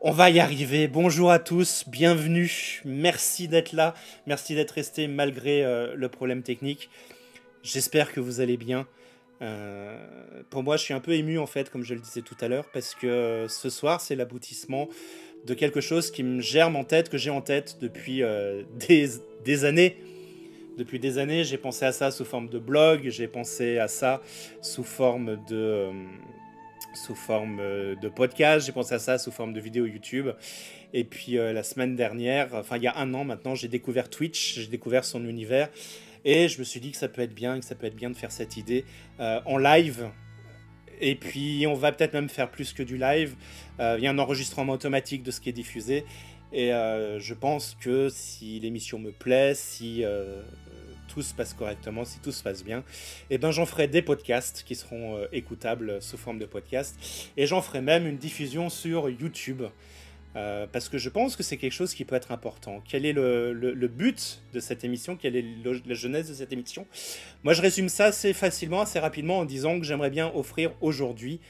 On va y arriver. Bonjour à tous, bienvenue. Merci d'être là. Merci d'être resté malgré euh, le problème technique. J'espère que vous allez bien. Euh, pour moi, je suis un peu ému en fait, comme je le disais tout à l'heure, parce que euh, ce soir, c'est l'aboutissement de quelque chose qui me germe en tête, que j'ai en tête depuis des, des années. Depuis des années, j'ai pensé à ça sous forme de blog, j'ai pensé à ça sous forme de sous forme euh, de podcast, j'ai pensé à ça sous forme de vidéo YouTube. Et puis euh, la semaine dernière, enfin il y a un an maintenant, j'ai découvert Twitch, j'ai découvert son univers. Et je me suis dit que ça peut être bien, que ça peut être bien de faire cette idée euh, en live. Et puis on va peut-être même faire plus que du live. il y a un enregistrement automatique de ce qui est diffusé. Et je pense que si l'émission me plaît, si tout se passe correctement, si tout se passe bien, et eh ben j'en ferai des podcasts qui seront euh, écoutables sous forme de podcast. Et j'en ferai même une diffusion sur YouTube. Euh, parce que je pense que c'est quelque chose qui peut être important. Quel est le, but de cette émission? Quelle est la genèse de cette émission? Moi, je résume ça assez facilement, assez rapidement, en disant que j'aimerais bien offrir aujourd'hui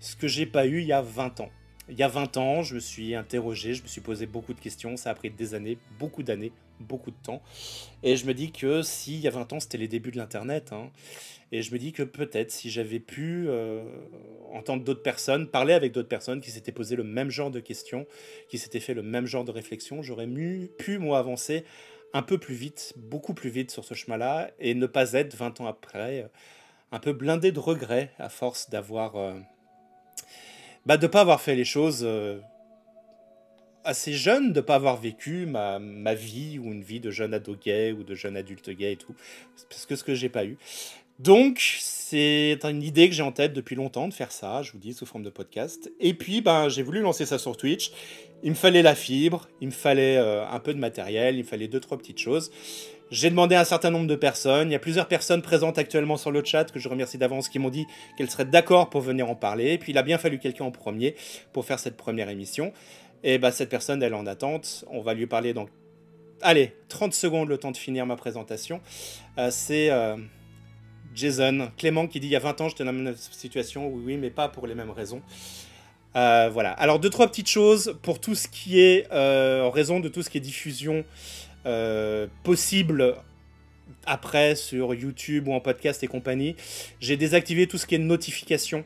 ce que j'ai pas eu il y a 20 ans. Il y a 20 ans, je me suis interrogé, je me suis posé beaucoup de questions, ça a pris des années, beaucoup d'années, beaucoup de temps. Et je me dis que si il y a 20 ans, c'était les débuts de l'Internet. Hein, et je me dis que peut-être si j'avais pu euh, entendre d'autres personnes, parler avec d'autres personnes qui s'étaient posé le même genre de questions, qui s'étaient fait le même genre de réflexion, j'aurais pu, moi, avancer un peu plus vite, beaucoup plus vite sur ce chemin-là, et ne pas être 20 ans après un peu blindé de regrets à force d'avoir... Euh, bah, de ne pas avoir fait les choses euh, assez jeune de pas avoir vécu ma, ma, vie ou une vie de jeune ado gay ou de jeune adulte gay et tout. Parce que ce que j'ai pas eu. Donc, c'est une idée que j'ai en tête depuis longtemps de faire ça, je vous dis, sous forme de podcast. Et puis, ben, j'ai voulu lancer ça sur Twitch. Il me fallait la fibre, il me fallait euh, un peu de matériel, il me fallait deux, trois petites choses. J'ai demandé à un certain nombre de personnes. Il y a plusieurs personnes présentes actuellement sur le chat que je remercie d'avance qui m'ont dit qu'elles seraient d'accord pour venir en parler. Et puis, il a bien fallu quelqu'un en premier pour faire cette première émission. Et bah, cette personne, elle est en attente. On va lui parler dans. Allez, 30 secondes le temps de finir ma présentation. Euh, c'est euh, Jason Clément qui dit il y a 20 ans, j'étais dans la même situation. Oui, oui, mais pas pour les mêmes raisons. Euh, voilà. Alors, deux, trois petites choses pour tout ce qui est. en raison de tout ce qui est diffusion possible après sur YouTube ou en podcast et compagnie. J'ai désactivé tout ce qui est notification.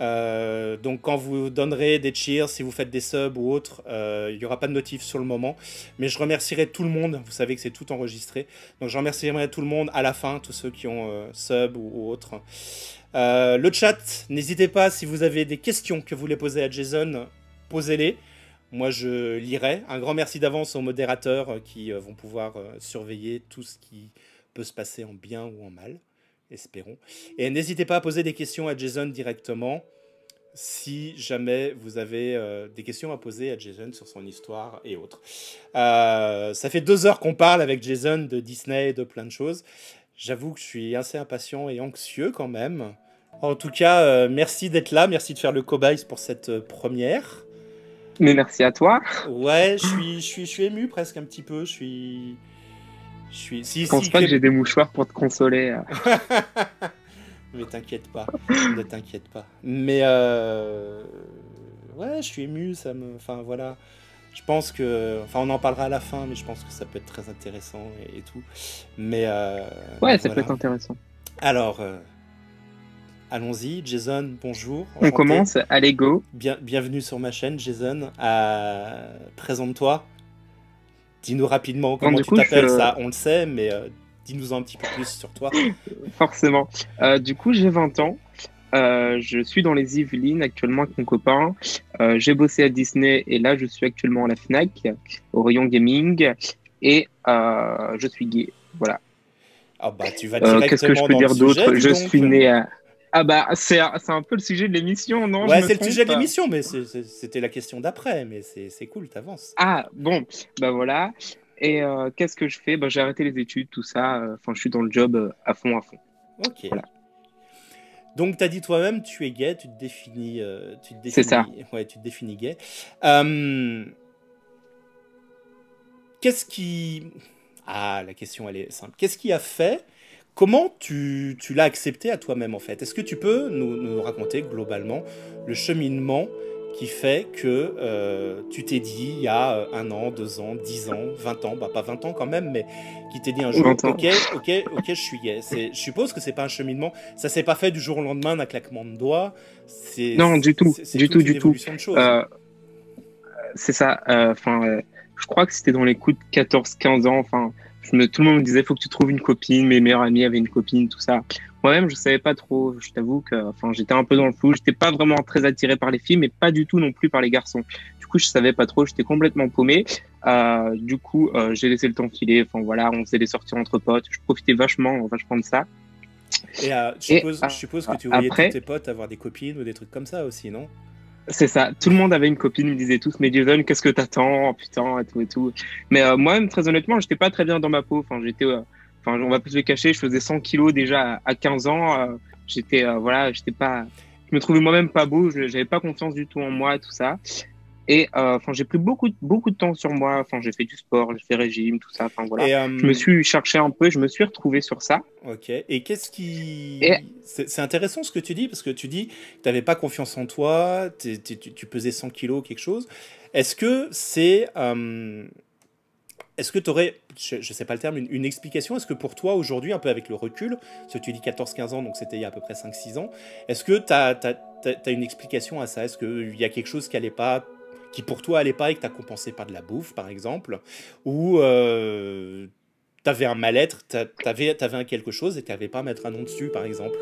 Euh, donc quand vous donnerez des cheers, si vous faites des subs ou autres, euh, il n'y aura pas de notif sur le moment. Mais je remercierai tout le monde, vous savez que c'est tout enregistré. Donc je remercierai tout le monde à la fin, tous ceux qui ont euh, sub ou, autres. le chat, n'hésitez pas si vous avez des questions que vous voulez poser à Jason, posez-les. Moi je lirai. Un grand merci d'avance aux modérateurs qui vont pouvoir surveiller tout ce qui peut se passer en bien ou en mal espérons. Et n'hésitez pas à poser des questions à Jason directement si jamais vous avez euh, des questions à poser à Jason sur son histoire et autres. Euh, ça fait deux heures qu'on parle avec Jason de Disney et de plein de choses. J'avoue que je suis assez impatient et anxieux quand même. En tout cas, euh, merci d'être là, merci de faire le cobaye pour cette première. Mais merci à toi. Ouais, je suis, je suis, je suis ému presque un petit peu. Je suis, je suis. Si, je pense pas que j'ai des mouchoirs pour te consoler. Mais t'inquiète pas, ne t'inquiète pas. Mais euh... ouais, je suis ému, ça me. Enfin voilà. Je pense que. Enfin, on en parlera à la fin, mais je pense que ça peut être très intéressant et, tout. Mais. Euh... Ouais, ça peut être intéressant. Alors. Euh... Allons-y, Jason, bonjour. On commence, allez go. Bien, bienvenue sur ma chaîne, Jason. Présente-toi. Dis-nous rapidement comment tu t'appelles, ça on le sait, mais euh, dis-nous un petit peu plus sur toi. Forcément. Euh, du coup, j'ai 20 ans. Euh, je suis dans les Yvelines actuellement avec mon copain. j'ai bossé à Disney et là, je suis actuellement à la Fnac, au rayon gaming. Et je suis gay. Voilà. Ah bah, tu vas Qu'est-ce que je peux dire d'autre? Je suis né à. Ah bah c'est un peu le sujet de l'émission, non? Ouais, c'est le sujet de l'émission, mais c'était la question d'après, mais c'est cool, t'avances. Ah bon, bah voilà. Et euh, qu'est-ce que je fais? Bah, J'ai arrêté les études, tout ça. Euh, enfin, je suis dans le job euh, à fond, à fond. Ok. Voilà. Donc, tu as dit toi-même, tu es gay, tu te définis. tu te C'est ça. Ouais, tu te définis gay. Qu'est-ce qui. Ah, la question, elle est simple. Qu'est-ce qui a fait Comment tu, l'as accepté à toi-même en fait? Est-ce que tu peux nous, raconter globalement le cheminement qui fait que euh, tu t'es dit il y a euh, un an, deux ans, dix ans, vingt ans, bah pas vingt ans quand même, mais qui t'est dit un jour, ok, ok, ok, je suis gay. Je suppose que c'est pas un cheminement, ça s'est pas fait du jour au lendemain d'un claquement de doigts. Non, du tout, du tout, du tout. Euh, c'est ça. Enfin, je crois que c'était dans les coups de 14-15 ans. Enfin, me, tout le monde me disait faut que tu trouves une copine. Mes meilleurs amis avaient une copine, tout ça. Moi-même, je savais pas trop. Je t'avoue que, enfin, j'étais un peu dans le flou. J'étais pas vraiment très attiré par les filles, mais pas du tout non plus par les garçons. Du coup, je savais pas trop. J'étais complètement paumé. Euh, du coup, euh, j'ai laissé le temps filer. Enfin voilà, on faisait des sorties entre potes. Je profitais vachement, vachement de ça. Et, euh, je, suppose, je, suppose, que tu voyais tous tes potes avoir des copines ou des trucs comme ça aussi, non? C'est ça. Tout le monde avait une copine, ils me disaient tous, mais Jason, qu'est-ce que t'attends? Putain, et tout et tout. Mais moi-même, très honnêtement, j'étais pas très bien dans ma peau. Enfin, j'étais Enfin, on va plus se cacher, je faisais 100 kilos déjà à 15 ans. Euh, j'étais, euh, voilà, j'étais pas, je me trouvais moi-même pas beau, je n'avais pas confiance du tout en moi, tout ça. Et euh, enfin, j'ai pris beaucoup, beaucoup de temps sur moi. Enfin, j'ai fait du sport, j'ai fait régime, tout ça. Enfin voilà. je me suis cherché un peu, je me suis retrouvé sur ça. Ok. Et qu'est-ce qui C'est intéressant ce que tu dis parce que tu dis que tu n'avais pas confiance en toi, tu, tu, pesais 100 kilos, quelque chose. Est-ce que c'est est-ce que tu aurais, je ne sais pas le terme, une, explication? Est-ce que pour toi, aujourd'hui, un peu avec le recul, ce que tu dis 14-15 ans, donc c'était il y a à peu près 5-6 ans, est-ce que tu as, une explication à ça? Est-ce qu'il y a quelque chose qui allait pas qui pour toi allait pas et que tu as compensé par de la bouffe, par exemple Ou euh, tu avais un mal-être, tu avais, avais, quelque chose et tu n'avais pas à mettre un nom dessus, par exemple?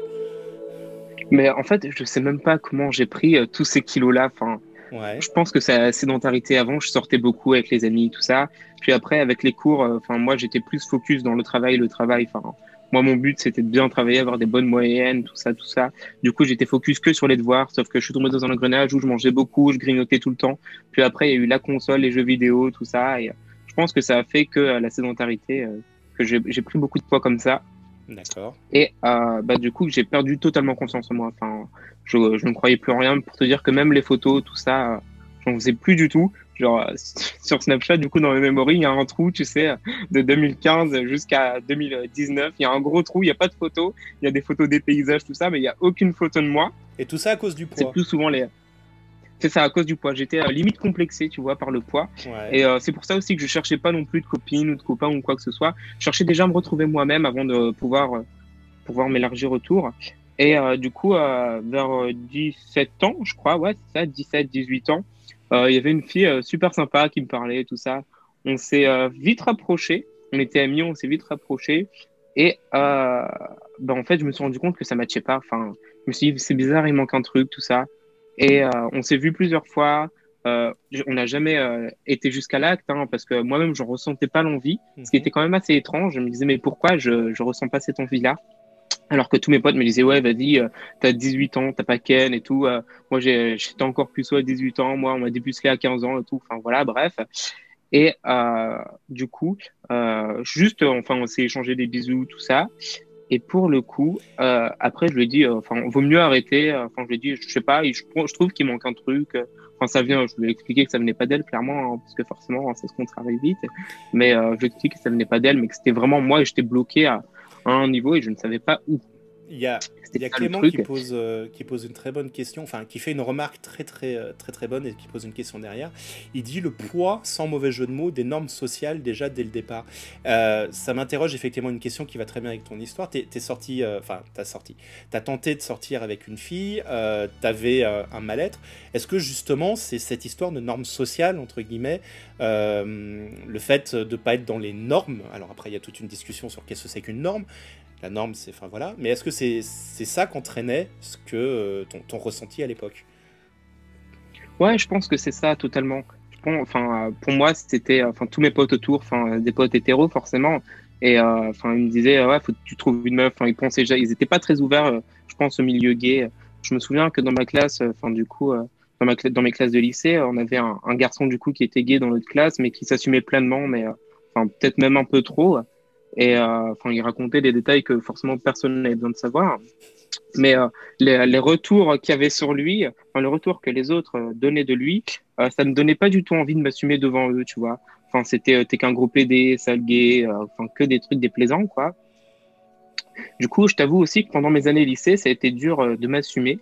Mais en fait, je sais même pas comment j'ai pris euh, tous ces kilos-là. Enfin, je pense que c'est la sédentarité avant, je sortais beaucoup avec les amis, tout ça. Puis après, avec les cours, euh, enfin, moi, j'étais plus focus dans le travail, le travail. Enfin, moi, mon but, c'était de bien travailler, avoir des bonnes moyennes, tout ça, tout ça. Du coup, j'étais focus que sur les devoirs, sauf que je suis tombé dans un engrenage où je mangeais beaucoup, je grignotais tout le temps. Puis après, il y a eu la console, les jeux vidéo, tout ça. Et je pense que ça a fait que euh, la sédentarité, euh, que j'ai pris beaucoup de poids comme ça. D'accord. Et euh, bah, du coup, j'ai perdu totalement confiance en moi. Enfin, je, je ne croyais plus en rien pour te dire que même les photos, tout ça, j'en faisais plus du tout. Genre, sur Snapchat, du coup, dans mes memories, il y a un trou, tu sais, de 2015 jusqu'à 2019. Il y a un gros trou, il n'y a pas de photos. Il y a des photos des paysages, tout ça, mais il n'y a aucune photo de moi. Et tout ça à cause du poids C'est plus souvent les. C'est ça, à cause du poids. J'étais à limite complexé, tu vois, par le poids. Et euh, c'est pour ça aussi que je cherchais pas non plus de copines ou de copains ou quoi que ce soit. Je cherchais déjà à me retrouver moi-même avant de pouvoir, euh, pouvoir m'élargir autour. Et euh, du coup, vers 17 ans, je crois, ouais, c'est ça, 17, 18 ans, il y avait une fille super sympa qui me parlait, tout ça. On s'est vite rapprochés. On était amis, on s'est vite rapprochés. Et ben, en fait, je me suis rendu compte que ça matchait pas. Enfin, je me suis dit, c'est bizarre, il manque un truc, tout ça. Et euh, on s'est vu plusieurs fois. Euh, on n'a jamais euh, été jusqu'à l'acte, hein, parce que moi-même, je ne ressentais pas l'envie, ce qui mhm. était quand même assez étrange. Je me disais, mais pourquoi je ne ressens pas cette envie-là? Alors que tous mes potes me disaient, ouais, vas-y, t'as 18 ans, t'as pas Ken et tout. moi, j'étais encore plus à 18 ans. Moi, on m'a dépucelé à 15 ans et tout. Enfin, voilà, bref. Et du coup, juste, enfin, on s'est échangé des bisous, tout ça. Et pour le coup, euh, après, je lui ai dit, euh, enfin, vaut mieux arrêter. Euh, enfin, je lui ai dit, je sais pas, je, trouve qu'il manque un truc. Enfin, ça vient, je lui ai expliqué que ça venait pas d'elle, clairement, hein, parce que forcément, ça se contrarie vite. Mais euh, je lui ai expliqué que ça venait pas d'elle, mais que c'était vraiment moi et j'étais bloqué à, un niveau et je ne savais pas où. Il y a, il y a Clément qui pose, euh, qui pose une très bonne question, enfin qui fait une remarque très très euh, très très bonne et qui pose une question derrière. Il dit le poids, sans mauvais jeu de mots, des normes sociales déjà dès le départ. Euh, ça m'interroge effectivement une question qui va très bien avec ton histoire. T'es es sorti, enfin t'as sorti, t'as tenté de sortir avec une fille, t'avais un mal-être. Est-ce que justement c'est cette histoire de normes sociales entre guillemets, le fait de pas être dans les normes? Alors après il y a toute une discussion sur qu'est-ce que c'est qu'une norme la norme, c'est. Enfin voilà. Mais est-ce que c'est ça qu'entraînait ce que euh, ton, ressenti à l'époque? Ouais, je pense que c'est ça totalement. Enfin, pour moi, c'était. Enfin, tous mes potes autour, enfin, des potes hétéros forcément. Et euh, enfin, ils me disaient, ouais, faut que tu trouves une meuf. Enfin, ils pensaient déjà, ils n'étaient pas très ouverts, euh, je pense, au milieu gay. Je me souviens que dans ma classe, enfin, du coup, dans, ma, dans mes classes de lycée, on avait un, un, garçon du coup qui était gay dans notre classe, mais qui s'assumait pleinement, mais enfin, peut-être même un peu trop. Et euh, enfin, il racontait des détails que forcément personne n'avait besoin de savoir. Mais euh, les, retours qu'il y avait sur lui, enfin, le retour que les autres euh, donnaient de lui, ça ne donnait pas du tout envie de m'assumer devant eux, tu vois. Enfin, c'était qu'un gros PD, sale gay, enfin que des trucs déplaisants, quoi. Du coup, je t'avoue aussi que pendant mes années lycée, ça a été dur de m'assumer.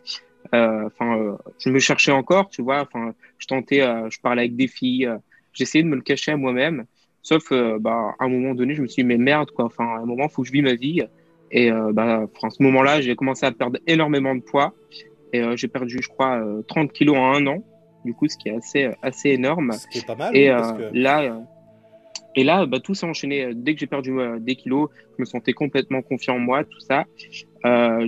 enfin, je me cherchais encore, tu vois. Enfin, je tentais, je parlais avec des filles, j'essayais de me le cacher à moi-même. Sauf, bah, à un moment donné, je me suis dit, mais merde, quoi. Enfin, à un moment, il faut que je vis ma vie. Et bah, à ce moment-là, j'ai commencé à perdre énormément de poids. Et j'ai perdu, je crois, 30 kilos en un an. Du coup, ce qui est assez, assez énorme. Ce qui est pas mal. Et là, et là, bah, tout s'est enchaîné. Dès que j'ai perdu des kilos, je me sentais complètement confiant en moi, tout ça. Euh,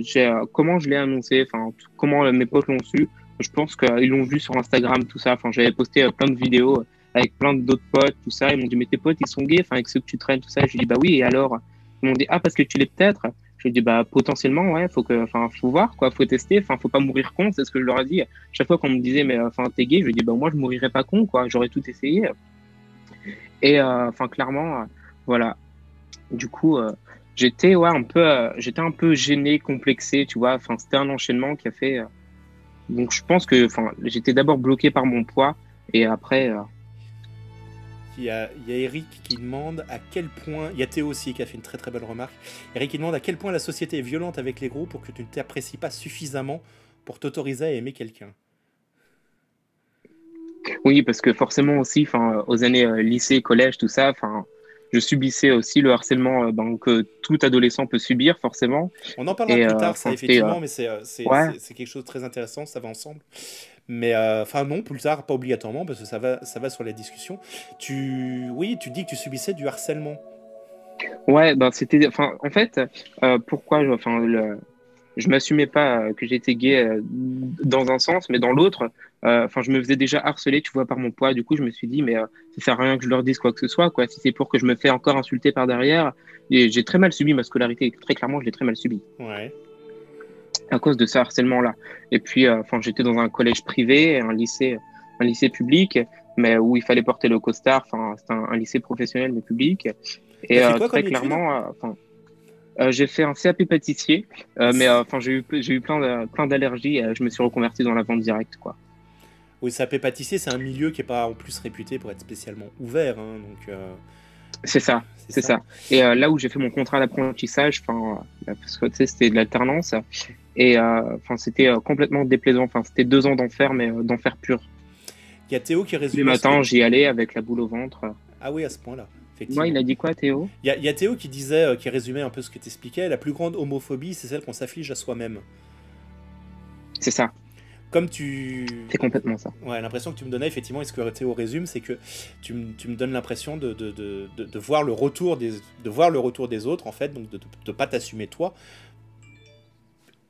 comment je l'ai annoncé, enfin, comment mes potes l'ont su? Je pense qu'ils l'ont vu sur Instagram, tout ça. Enfin, j'avais posté plein de vidéos avec plein d'autres potes, tout ça. Ils m'ont dit, mais tes potes, ils sont gays, enfin, avec ceux que tu traînes, tout ça. Je dit, bah oui, et alors? Ils m'ont dit, ah, parce que tu l'es peut-être? Je dit, bah, potentiellement, ouais, faut que, enfin, faut voir, quoi, faut tester, enfin, faut pas mourir con, c'est ce que je leur ai dit. Chaque fois qu'on me disait, mais, enfin, t'es gay, je dis, bah, moi, je mourirais pas con, quoi, j'aurais tout essayé. Et, euh, enfin, clairement, euh, voilà. Du coup, euh, j'étais, ouais, un peu, j'étais un peu gêné, complexé, tu vois, enfin, c'était un enchaînement qui a fait. donc, je pense que, enfin, j'étais d'abord bloqué par mon poids, et après, il y, a, il y, a, Eric qui demande à quel point. Il y a Théo aussi qui a fait une très très belle remarque. Eric qui demande à quel point la société est violente avec les gros pour que tu ne t'apprécies pas suffisamment pour t'autoriser à aimer quelqu'un. Oui, parce que forcément aussi, aux années euh, lycée, collège, tout ça, enfin, je subissais aussi le harcèlement euh, ben, que tout adolescent peut subir, forcément. On en parlera plus euh, tard, ça, effectivement, mais c'est quelque chose de très intéressant, ça va ensemble. Mais euh, enfin non, plus tard, pas obligatoirement, parce que ça va, ça va sur la discussion. Tu, oui, tu dis que tu subissais du harcèlement. Ouais, ben c'était, enfin, en fait, euh, pourquoi, enfin, je m'assumais pas euh, que j'étais gay dans un sens, mais dans l'autre, enfin, je me faisais déjà harceler, tu vois, par mon poids. Du coup, je me suis dit, mais ça sert à rien que je leur dise quoi que ce soit, quoi. Si c'est pour que je me fais encore insulter par derrière, j'ai très mal subi ma scolarité. Très clairement, je l'ai très mal subi. Ouais à cause de ce harcèlement-là. Et puis, euh, enfin, j'étais dans un collège privé, un lycée, un lycée public, mais où il fallait porter le costard. Enfin, c'était un, lycée professionnel mais public. Et euh, très clairement, euh, enfin. j'ai fait un CAP pâtissier, mais enfin j'ai eu j'ai eu plein plein d'allergies. je me suis reconverti dans la vente directe, quoi. Oui, CAP pâtissier, c'est un milieu qui est pas en plus réputé pour être spécialement ouvert, hein, donc. C'est ça, c'est ça. Et là où j'ai fait mon contrat d'apprentissage, enfin, parce que tu sais, c'était de l'alternance, et euh, c'était euh, complètement déplaisant. Enfin, c'était deux ans d'enfer, mais euh, d'enfer pur. Il y a Théo qui résume. Le matin, j'y allais avec la boule au ventre. Ah oui, à ce point-là. Moi, il a dit quoi, Théo? Il y, a Théo qui disait, qui résumait un peu ce que tu expliquais. La plus grande homophobie, c'est celle qu'on s'afflige à soi-même. C'est ça. Comme tu. C'est complètement ça. Ouais, l'impression que tu me donnais, effectivement, et ce que Théo résume, c'est que tu, me donnes l'impression de de, de, de, voir le retour des, de voir le retour des autres, en fait, donc de ne pas t'assumer toi,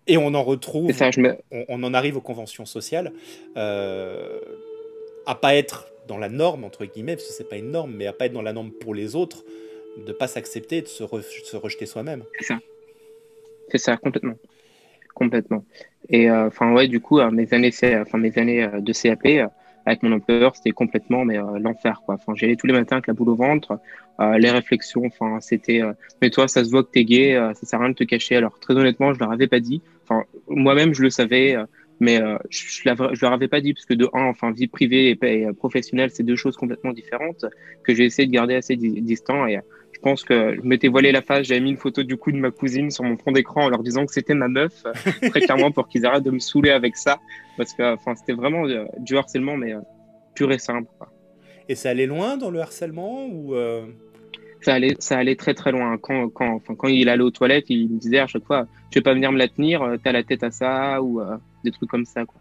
et on en retrouve, on, en arrive aux conventions sociales, euh, à pas être dans la norme, entre guillemets, parce que c'est pas une norme, mais à pas être dans la norme pour les autres, de pas s'accepter, de se, se rejeter soi-même. C'est ça. C'est ça, complètement. Complètement. Et euh, enfin, ouais, du coup, euh, mes années, enfin, mes années euh, de CAP, avec mon employeur, c'était complètement mais l'enfer quoi. Enfin, j'allais tous les matins avec la boule au ventre, les réflexions, enfin, c'était mais toi ça se voit que t'es gay, ça sert à rien de te cacher. Alors très honnêtement, je leur avais pas dit. Enfin, moi-même, je le savais, mais je, je, leur avais pas dit parce que de un, enfin, vie privée et, professionnelle, c'est deux choses complètement différentes que j'ai essayé de garder assez distant. Et je pense que je m'étais voilé la face. J'avais mis une photo du coup de ma cousine sur mon fond d'écran en leur disant que c'était ma meuf, très clairement pour qu'ils arrêtent de me saouler avec ça, parce que enfin, c'était vraiment du harcèlement, mais pur et simple. Et ça allait loin dans le harcèlement ou ça allait, ça allait très très loin. Quand, quand, enfin, quand il allait aux toilettes, il me disait à chaque fois, tu veux pas venir me la tenir, euh, t'as la tête à ça, ou euh, des trucs comme ça. Quoi.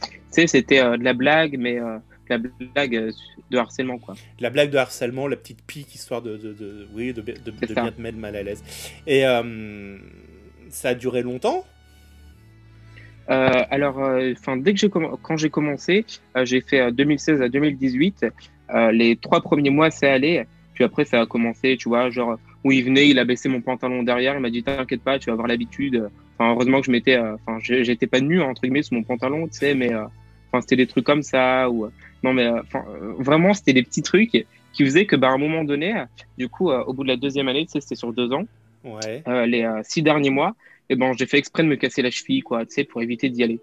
Tu sais, c'était euh, de la blague, mais la blague de harcèlement. Quoi. La blague de harcèlement, la petite pique, histoire de, de, de oui, de, de, de bien te mettre mal à l'aise. Et ça a duré longtemps? Alors, enfin, dès que j'ai quand j'ai commencé, j'ai fait 2016 à 2018. les trois premiers mois, c'est allé. Puis après, ça a commencé, tu vois, genre, où il venait, il a baissé mon pantalon derrière, il m'a dit, t'inquiète pas, tu vas avoir l'habitude. Enfin, heureusement que je m'étais, euh, enfin, j'étais pas nu, entre guillemets, sous mon pantalon, tu sais, mais, euh, enfin, c'était des trucs comme ça, ou, non, mais, enfin, vraiment, c'était des petits trucs qui faisaient que, bah, à un moment donné, du coup, euh, au bout de la deuxième année, tu sais, c'était sur deux ans, ouais. les six derniers mois, et ben, j'ai fait exprès de me casser la cheville, quoi, tu sais, pour éviter d'y aller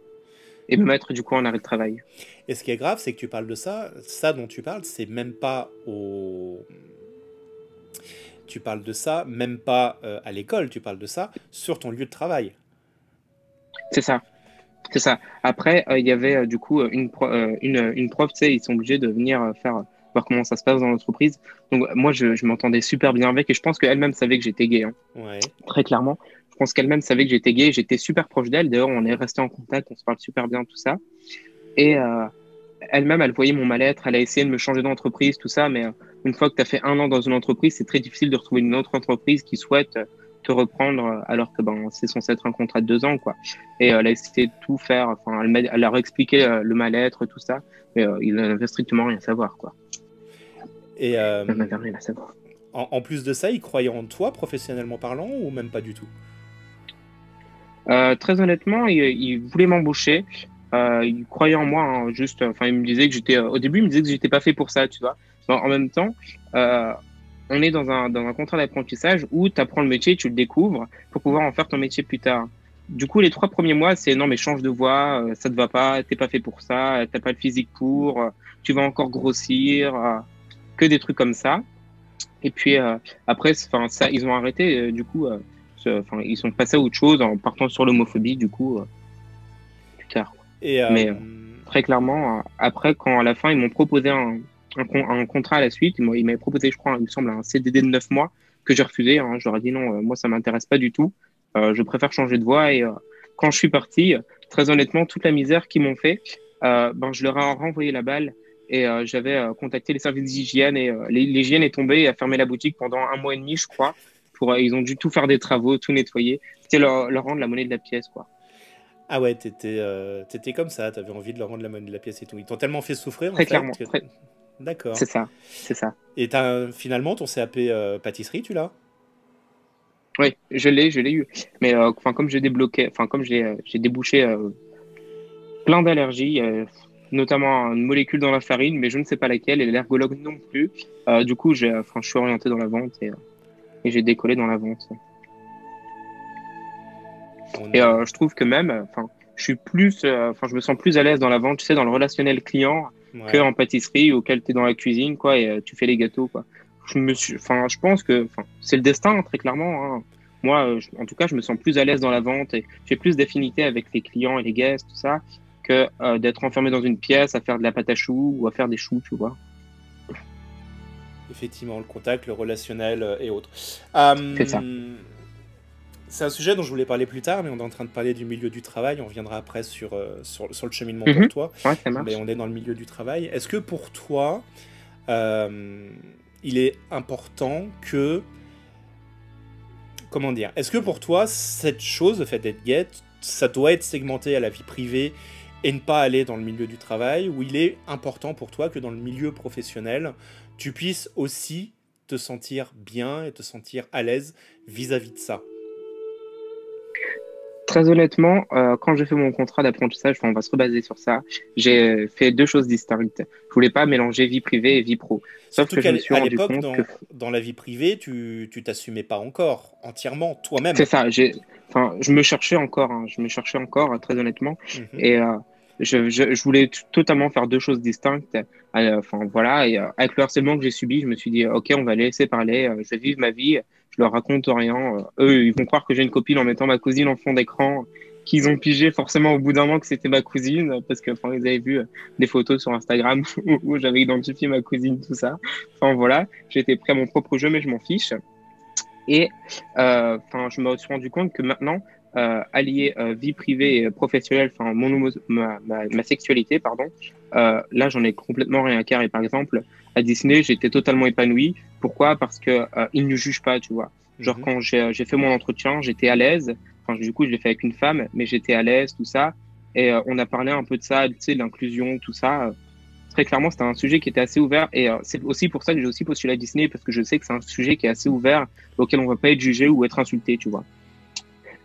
et me mettre du coup en arrêt de travail. Et ce qui est grave, c'est que tu parles de ça, ça dont tu parles, c'est même pas au, tu parles de ça, même pas euh, à l'école, tu parles de ça sur ton lieu de travail. C'est ça. C'est ça. Après, il y avait du coup une, une, une prof, tu sais, ils sont obligés de venir faire voir comment ça se passe dans l'entreprise. Donc moi, je, je m'entendais super bien avec et je pense qu'elle-même savait que j'étais gay. Hein. Ouais. Très clairement. Je pense qu'elle-même savait que j'étais gay. J'étais super proche d'elle. D'ailleurs, on est resté en contact, on se parle super bien, tout ça. Et euh, elle-même, elle voyait mon mal-être. Elle a essayé de me changer d'entreprise, tout ça. Mais euh, une fois que tu as fait un an dans une entreprise, c'est très difficile de retrouver une autre entreprise qui souhaite te reprendre alors que ben, c'est censé être un contrat de deux ans. Quoi. Et elle a essayé de tout faire. Enfin, elle, elle leur a expliqué le mal-être, tout ça. Mais il n'avait strictement rien à savoir. Quoi. Et euh, en, en, plus de ça, il croyait en toi professionnellement parlant ou même pas du tout? Euh, Très honnêtement, il, voulait m'embaucher. Euh, il croyait en moi, hein, juste. Enfin, il me disait que j'étais. Au début, il me disait que j'étais pas fait pour ça, tu vois. En même temps, on est dans un, dans un contrat d'apprentissage où tu apprends le métier, tu le découvres pour pouvoir en faire ton métier plus tard. Du coup, les trois premiers mois, c'est non, mais change de voie, ça te va pas, t'es pas fait pour ça, t'as pas le physique pour, tu vas encore grossir que des trucs comme ça. Et puis euh, après, enfin ça, ils ont arrêté. Euh, du coup, euh, ils sont passés à autre chose en partant sur l'homophobie. Du coup, plus tard. Et Mais très clairement, après, quand à la fin ils m'ont proposé un, un, contrat à la suite, ils m'avaient proposé, je crois, il me semble, un CDD de 9 mois que j'ai refusé. Hein. Je leur ai dit non, moi ça m'intéresse pas du tout. je préfère changer de voie. Et quand je suis parti, très honnêtement, toute la misère qu'ils m'ont fait, ben je leur ai renvoyé la balle et euh, j'avais euh, contacté les services d'hygiène et euh, l'hygiène est tombée et a fermé la boutique pendant un mois et demi, je crois. Pour, ils ont dû tout faire des travaux, tout nettoyer. C'était leur, leur, rendre la monnaie de la pièce, quoi. Ah ouais, t'étais étais comme ça, t'avais envie de leur rendre la monnaie de la pièce et tout. Ils t'ont tellement fait souffrir. Très clairement. D'accord. C'est ça, c'est ça. Et as, finalement, ton CAP pâtisserie, tu l'as? Oui, je l'ai, je l'ai eu. Mais enfin, comme j'ai débloqué, enfin comme j'ai débouché plein d'allergies notamment une molécule dans la farine, mais je ne sais pas laquelle, et l'ergologue non plus. Euh, du coup, je suis orienté dans la vente et, euh, et j'ai décollé dans la vente. Et euh, je trouve que même, enfin, je suis plus, enfin, je me sens plus à l'aise dans la vente, tu sais, dans le relationnel client, que qu'en pâtisserie auquel tu es dans la cuisine, quoi, et tu fais les gâteaux, quoi. Je me suis, enfin, je pense que, enfin, c'est le destin, très clairement. Hein. Moi, en tout cas, je me sens plus à l'aise dans la vente et j'ai plus d'affinité avec les clients et les guests, tout ça que euh, d'être enfermé dans une pièce à faire de la pâte à choux ou à faire des choux, tu vois. Effectivement, le contact, le relationnel euh, et autres. Euh, c'est ça. C'est un sujet dont je voulais parler plus tard, mais on est en train de parler du milieu du travail. On viendra après sur, sur, sur, le cheminement pour mhm. toi. Ouais. Mais on est dans le milieu du travail. Est-ce que pour toi, il est important que. Comment dire Est-ce que pour toi, cette chose, le fait d'être guette, ça doit être segmenté à la vie privée et ne pas aller dans le milieu du travail, où il est important pour toi que dans le milieu professionnel, tu puisses aussi te sentir bien et te sentir à l'aise vis-à-vis de ça? Très honnêtement, euh, quand j'ai fait mon contrat d'apprentissage, on va se rebaser sur ça, j'ai fait deux choses distinctes. Je voulais pas mélanger vie privée et vie pro. Sauf que je me suis rendu compte dans, que... dans la vie privée, tu t'assumais pas encore entièrement toi-même. C'est ça. Enfin, je me cherchais encore. Hein, je me cherchais encore, très honnêtement. Mhm. Et euh, je, je, je, voulais totalement faire deux choses distinctes. Euh, enfin voilà, et euh, avec le harcèlement que j'ai subi, je me suis dit ok, on va laisser parler. Euh, je vais vivre ma vie. Je leur raconte rien. eux, ils vont croire que j'ai une copine en mettant ma cousine en fond d'écran. Qu'ils ont pigé forcément au bout d'un an que c'était ma cousine parce que enfin ils avaient vu des photos sur Instagram où, j'avais identifié ma cousine tout ça. Enfin voilà, j'étais prêt à mon propre jeu mais je m'en fiche. Et enfin je me suis rendu compte que maintenant euh, allier euh, vie privée et professionnelle, enfin mon ma, ma, sexualité, pardon. Euh, là, j'en ai complètement rien à carrer. Par exemple, à Disney, j'étais totalement épanoui. Pourquoi? Parce que euh, ils ne jugent pas, tu vois. Genre mhm. quand j'ai fait mon entretien, j'étais à l'aise. Enfin, du coup, je l'ai fait avec une femme, mais j'étais à l'aise, tout ça. Et on a parlé un peu de ça, tu sais, l'inclusion, tout ça. Très clairement, c'était un sujet qui était assez ouvert. Et c'est aussi pour ça que j'ai aussi postulé à Disney, parce que je sais que c'est un sujet qui est assez ouvert, auquel on va pas être jugé ou être insulté, tu vois.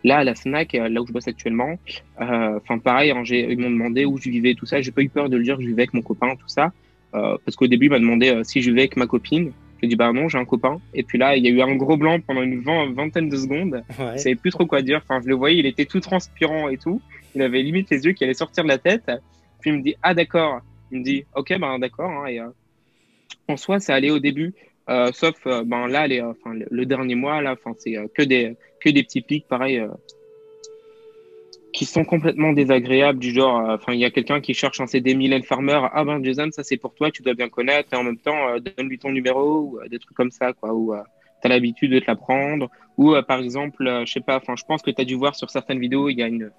Là, à la FNAC, euh, là où je bosse actuellement, euh, enfin pareil, hein, ils m'ont demandé où je vivais, tout ça. J'ai pas eu peur de le dire que je vivais avec mon copain, tout ça. Euh, parce qu'au début, il m'a demandé si je vivais avec ma copine. J'ai dit bah non, j'ai un copain. Et puis là, il y a eu un gros blanc pendant une vingtaine de secondes. Ouais. Je savais plus trop quoi dire. Enfin, je le voyais, il était tout transpirant et tout. Il avait limite les yeux qui allaient sortir de la tête. Puis il me dit ah d'accord. Il me dit ok ben d'accord. Hein, et en soi, ça allait au début. Euh, sauf ben là, les, enfin, le, dernier mois là, enfin c'est que des que des petits pics, pareil. qui sont complètement désagréables, du genre, euh, enfin, il y a quelqu'un qui cherche un CD Mylène Farmer, ah ben Jason, ça c'est pour toi, tu dois bien connaître, et en même temps, euh, donne-lui ton numéro, des trucs comme ça, quoi, ou tu as l'habitude de te la prendre, ou par exemple, je sais pas, enfin, je pense que tu as dû voir sur certaines vidéos, il y a une,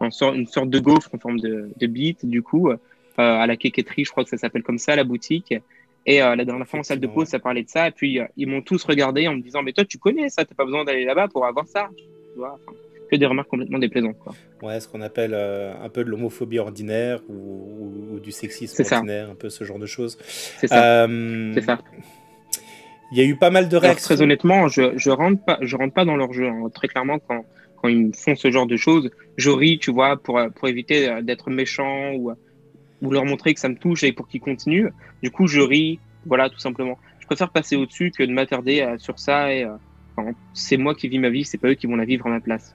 une, sorte, une sorte de gaufre en forme de, de beat, du coup, à la quéquetterie, je crois que ça s'appelle comme ça, la boutique, et la dernière fois en salle de pause, ça parlait de ça. Et puis, ils m'ont tous regardé en me disant Mais toi, tu connais ça, t'as pas besoin d'aller là-bas pour avoir ça. Tu vois que des remarques complètement déplaisantes. Quoi. Ouais, ce qu'on appelle euh, un peu de l'homophobie ordinaire ou, du sexisme ordinaire, un peu ce genre de choses. C'est ça. Euh, c'est ça. Il y a eu pas mal de réactions. très honnêtement, je, je rentre pas, je rentre pas dans leur jeu. Hein. Très clairement, quand, quand ils font ce genre de choses, je ris, tu vois, pour, pour éviter euh, d'être méchant ou, ou leur montrer que ça me touche et pour qu'ils continuent. Du coup, je ris, voilà, tout simplement. Je préfère passer au-dessus que de m'attarder sur ça et c'est moi qui vis ma vie, c'est pas eux qui vont la vivre à ma place.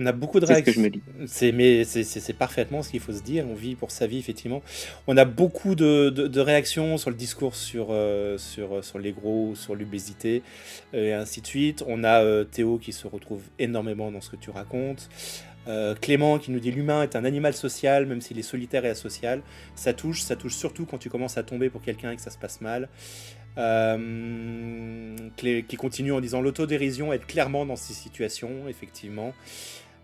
On a beaucoup de réactions. C'est mais c'est parfaitement ce qu'il faut se dire. On vit pour sa vie effectivement. On a beaucoup de, réactions sur le discours sur euh, sur sur les gros, sur l'obésité euh, et ainsi de suite. On a euh, Théo qui se retrouve énormément dans ce que tu racontes. Clément qui nous dit l'humain est un animal social, même s'il est solitaire et asocial. Ça touche, ça touche surtout quand tu commences à tomber pour quelqu'un et que ça se passe mal. qui continue en disant l'autodérision est clairement dans ces situations, effectivement.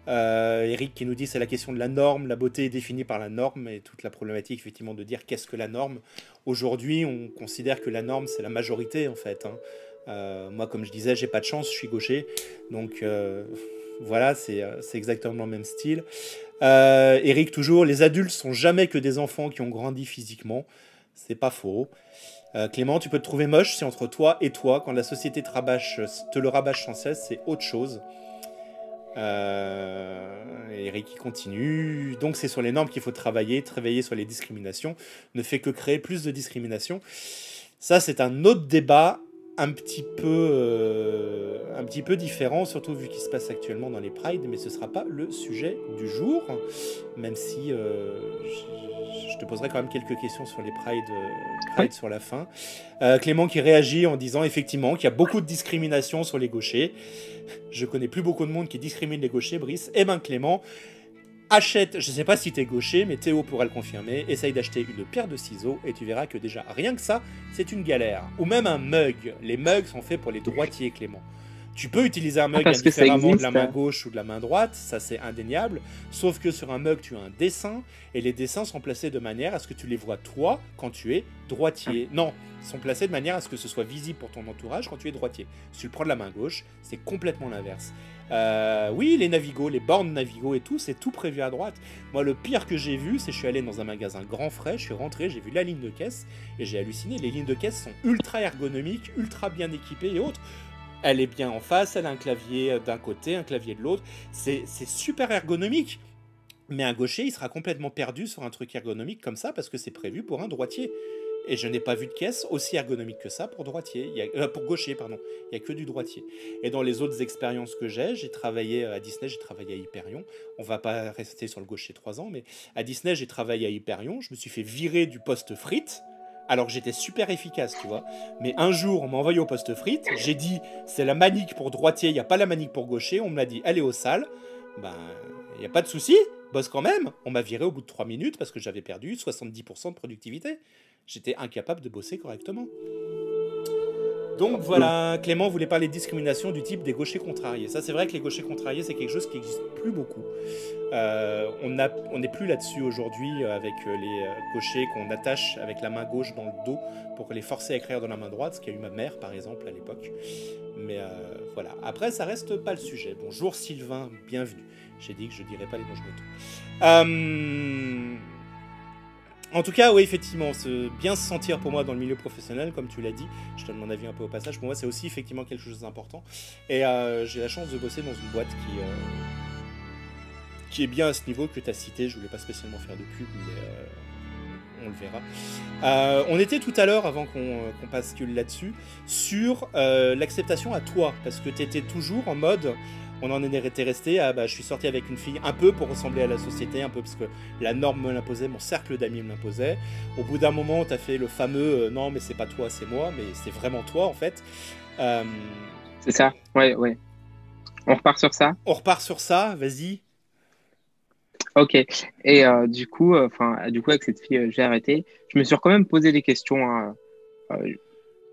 Euh, Eric qui nous dit c'est la question de la norme, la beauté est définie par la norme et toute la problématique effectivement de dire qu'est-ce que la norme. Aujourd'hui, on considère que la norme c'est la majorité en fait. Hein. Euh, moi, comme je disais, j'ai pas de chance, je suis gaucher, donc euh, voilà, c'est exactement le même style. Eric toujours, les adultes sont jamais que des enfants qui ont grandi physiquement, c'est pas faux. Clément, tu peux te trouver moche, c'est entre toi et toi. Quand la société te, te le rabâche sans cesse, c'est autre chose. Euh, Eric qui continue. Donc c'est sur les normes qu'il faut travailler, travailler sur les discriminations ne fait que créer plus de discrimination. Ça c'est un autre débat un petit peu euh, un petit peu différent, surtout vu qu'il se passe actuellement dans les prides, mais ce sera pas le sujet du jour, même si euh, je, te poserai quand même quelques questions sur les prides, sur la fin. Clément qui réagit en disant effectivement qu'il y a beaucoup de discrimination sur les gauchers. Je connais plus beaucoup de monde qui discrimine les gauchers, Brice. Eh ben Clément, achète, je sais pas si t'es gaucher, mais Théo pourra le confirmer, essaye d'acheter une paire de ciseaux et tu verras que déjà, rien que ça, c'est une galère. Ou même un mug. Les mugs sont faits pour les droitiers, Clément. Tu peux utiliser un mug ah, indifféremment de la main gauche ou de la main droite, ça c'est indéniable, sauf que sur un mug tu as un dessin, et les dessins sont placés de manière à ce que tu les vois toi quand tu es droitier. Non, sont placés de manière à ce que ce soit visible pour ton entourage quand tu es droitier. Si tu le prends de la main gauche, c'est complètement l'inverse. Euh, oui, les Navigo, les bornes Navigo et tout, c'est tout prévu à droite. Moi, le pire que j'ai vu, c'est je suis allé dans un magasin grand frais, je suis rentré, j'ai vu la ligne de caisse et j'ai halluciné. Les lignes de caisse sont ultra ergonomiques, ultra bien équipées et autres elle est bien en face, elle a un clavier d'un côté, un clavier de l'autre. C'est super ergonomique. Mais un gaucher, il sera complètement perdu sur un truc ergonomique comme ça parce que c'est prévu pour un droitier. Et je n'ai pas vu de caisse aussi ergonomique que ça pour droitier, euh, pour gaucher, pardon. Il n'y a que du droitier. Et dans les autres expériences que j'ai, j'ai travaillé à Disney, j'ai travaillé à Hyperion. On va pas rester sur le gaucher 3 ans, mais à Disney, j'ai travaillé à Hyperion. Je me suis fait virer du poste frites alors j'étais super efficace, tu vois. Mais un jour, on m'a envoyé au poste frites, j'ai dit c'est la manique pour droitier, il n'y a pas la manique pour gaucher, on m'a dit allez au salle, ben il n'y a pas de souci, bosse quand même. On m'a viré au bout de 3 minutes parce que j'avais perdu 70% de productivité. J'étais incapable de bosser correctement. Donc voilà, Clément voulait parler de discrimination du type des gauchers contrariés. Ça, c'est vrai que les gauchers contrariés, c'est quelque chose qui n'existe plus beaucoup. Euh, on n'est plus là-dessus aujourd'hui avec euh, les euh, gauchers qu'on attache avec la main gauche dans le dos pour les forcer à écrire dans la main droite, ce qu'a eu ma mère par exemple à l'époque. Mais voilà, après ça reste pas le sujet. Bonjour Sylvain, bienvenue. J'ai dit que je dirais pas les bonjours de en tout cas, oui, effectivement, bien se sentir pour moi dans le milieu professionnel, comme tu l'as dit, je donne mon avis un peu au passage, pour moi c'est aussi effectivement quelque chose d'important. Et euh, j'ai la chance de bosser dans une boîte qui, euh, qui est bien à ce niveau que tu as cité, je voulais pas spécialement faire de pub, mais euh, on le verra. on était tout à l'heure, avant qu'on passe bascule là-dessus, sur l'acceptation à toi, parce que tu étais toujours en mode on en était resté à bah, je suis sorti avec une fille un peu pour ressembler à la société, un peu parce que la norme me l'imposait, mon cercle d'amis me l'imposait. Au bout d'un moment, tu as fait le fameux euh, non, mais c'est pas toi, c'est moi, mais c'est vraiment toi en fait. Euh, c'est ça, ouais, ouais. On repart sur ça? On repart sur ça, vas-y. Ok. Et euh, du coup, enfin, du coup, avec cette fille, j'ai arrêté. Je me suis quand même posé des questions hein,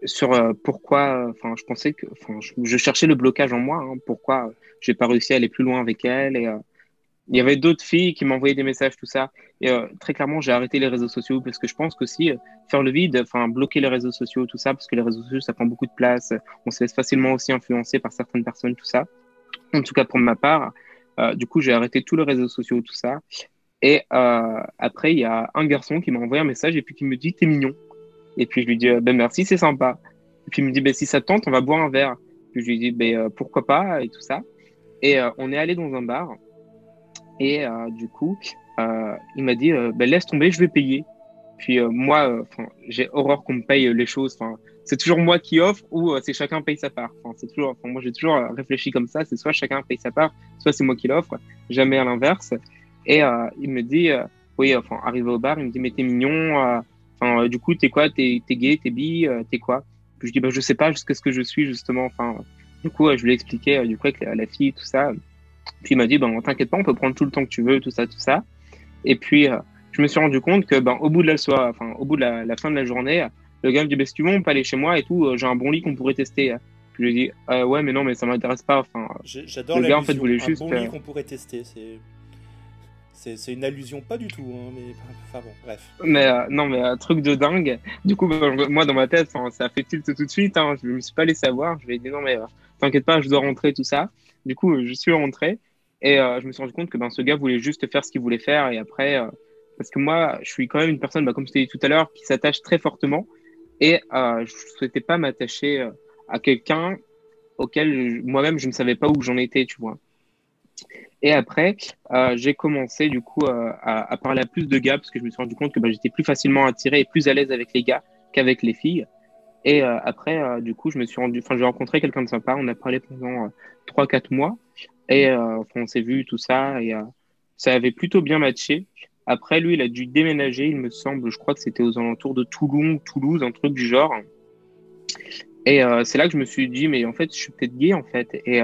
sur pourquoi. Enfin, je pensais que, enfin, je, cherchais le blocage en moi. Hein, pourquoi j'ai pas réussi à aller plus loin avec elle et il y avait d'autres filles qui m'envoyaient des messages, tout ça. Et euh, très clairement, j'ai arrêté les réseaux sociaux parce que je pense qu'aussi, euh, faire le vide, enfin, bloquer les réseaux sociaux, tout ça, parce que les réseaux sociaux, ça prend beaucoup de place. On se laisse facilement aussi influencer par certaines personnes, tout ça. En tout cas, pour ma part, euh, du coup, j'ai arrêté tous les réseaux sociaux, tout ça. Et après, il y a un garçon qui m'a envoyé un message et puis qui me dit T'es mignon. Et puis je lui dis Ben merci, c'est sympa. Et puis il me dit Ben si ça te tente, on va boire un verre. Puis je lui dis Ben pourquoi pas et tout ça. Et on est allé dans un bar. Et euh, du coup, euh, il m'a dit euh, ben, laisse tomber, je vais payer. Puis moi, j'ai horreur qu'on me paye les choses. c'est toujours moi qui offre ou c'est chacun paye sa part. c'est toujours, moi j'ai toujours réfléchi comme ça. C'est soit chacun paye sa part, soit c'est moi qui l'offre. Jamais à l'inverse. Et il me dit, oui, enfin, arrivé au bar, il me dit, mais t'es mignon. Enfin, du coup, t'es quoi? T'es es gay T'es bi T'es quoi? Puis je dis, bah, je sais pas jusqu'à ce que je suis justement. Enfin, du coup, je lui ai expliqué du coup avec la, la fille tout ça. Puis il m'a dit, ben, t'inquiète pas, on peut prendre tout le temps que tu veux, tout ça, tout ça. Et puis, euh, je me suis rendu compte que, ben, au bout de la soirée, enfin, au bout de la, fin de la journée, le gars me dit, ben, si tu veux, on peut aller chez moi et tout, euh, j'ai un bon lit qu'on pourrait tester. Puis je lui ai dit, euh, ouais, mais non, mais ça m'intéresse pas. Enfin, j'adore le gars, en fait, voulait un juste. bon lit qu'on pourrait tester, c'est. C'est une allusion pas du tout, hein, mais enfin bon, bref. Mais non, mais un truc de dingue. Du coup, ben, moi dans ma tête, ça a fait tilt tout de suite. Hein, je me suis pas laissé savoir. Je lui ai dit non, mais t'inquiète pas, je dois rentrer, tout ça. Du coup, je suis rentré et euh, je me suis rendu compte que ben, ce gars voulait juste faire ce qu'il voulait faire. Et après, euh, parce que moi, je suis quand même une personne, bah, comme je t'ai dit tout à l'heure, qui s'attache très fortement. Et euh, je ne souhaitais pas m'attacher à quelqu'un auquel moi-même, je ne savais pas où j'en étais, tu vois. Et après, j'ai commencé du coup à, à, parler à plus de gars parce que je me suis rendu compte que bah, j'étais plus facilement attiré et plus à l'aise avec les gars qu'avec les filles. Et après, du coup, je me suis rendu, enfin, j'ai rencontré quelqu'un de sympa. On a parlé pendant 3-4 mois. Et euh, on s'est vu, tout ça, et euh, ça avait plutôt bien matché. Après, lui, il a dû déménager, il me semble, je crois que c'était aux alentours de Toulon, Toulouse, un truc du genre. Et euh, c'est là que je me suis dit, mais en fait, je suis peut-être gay, en fait. Et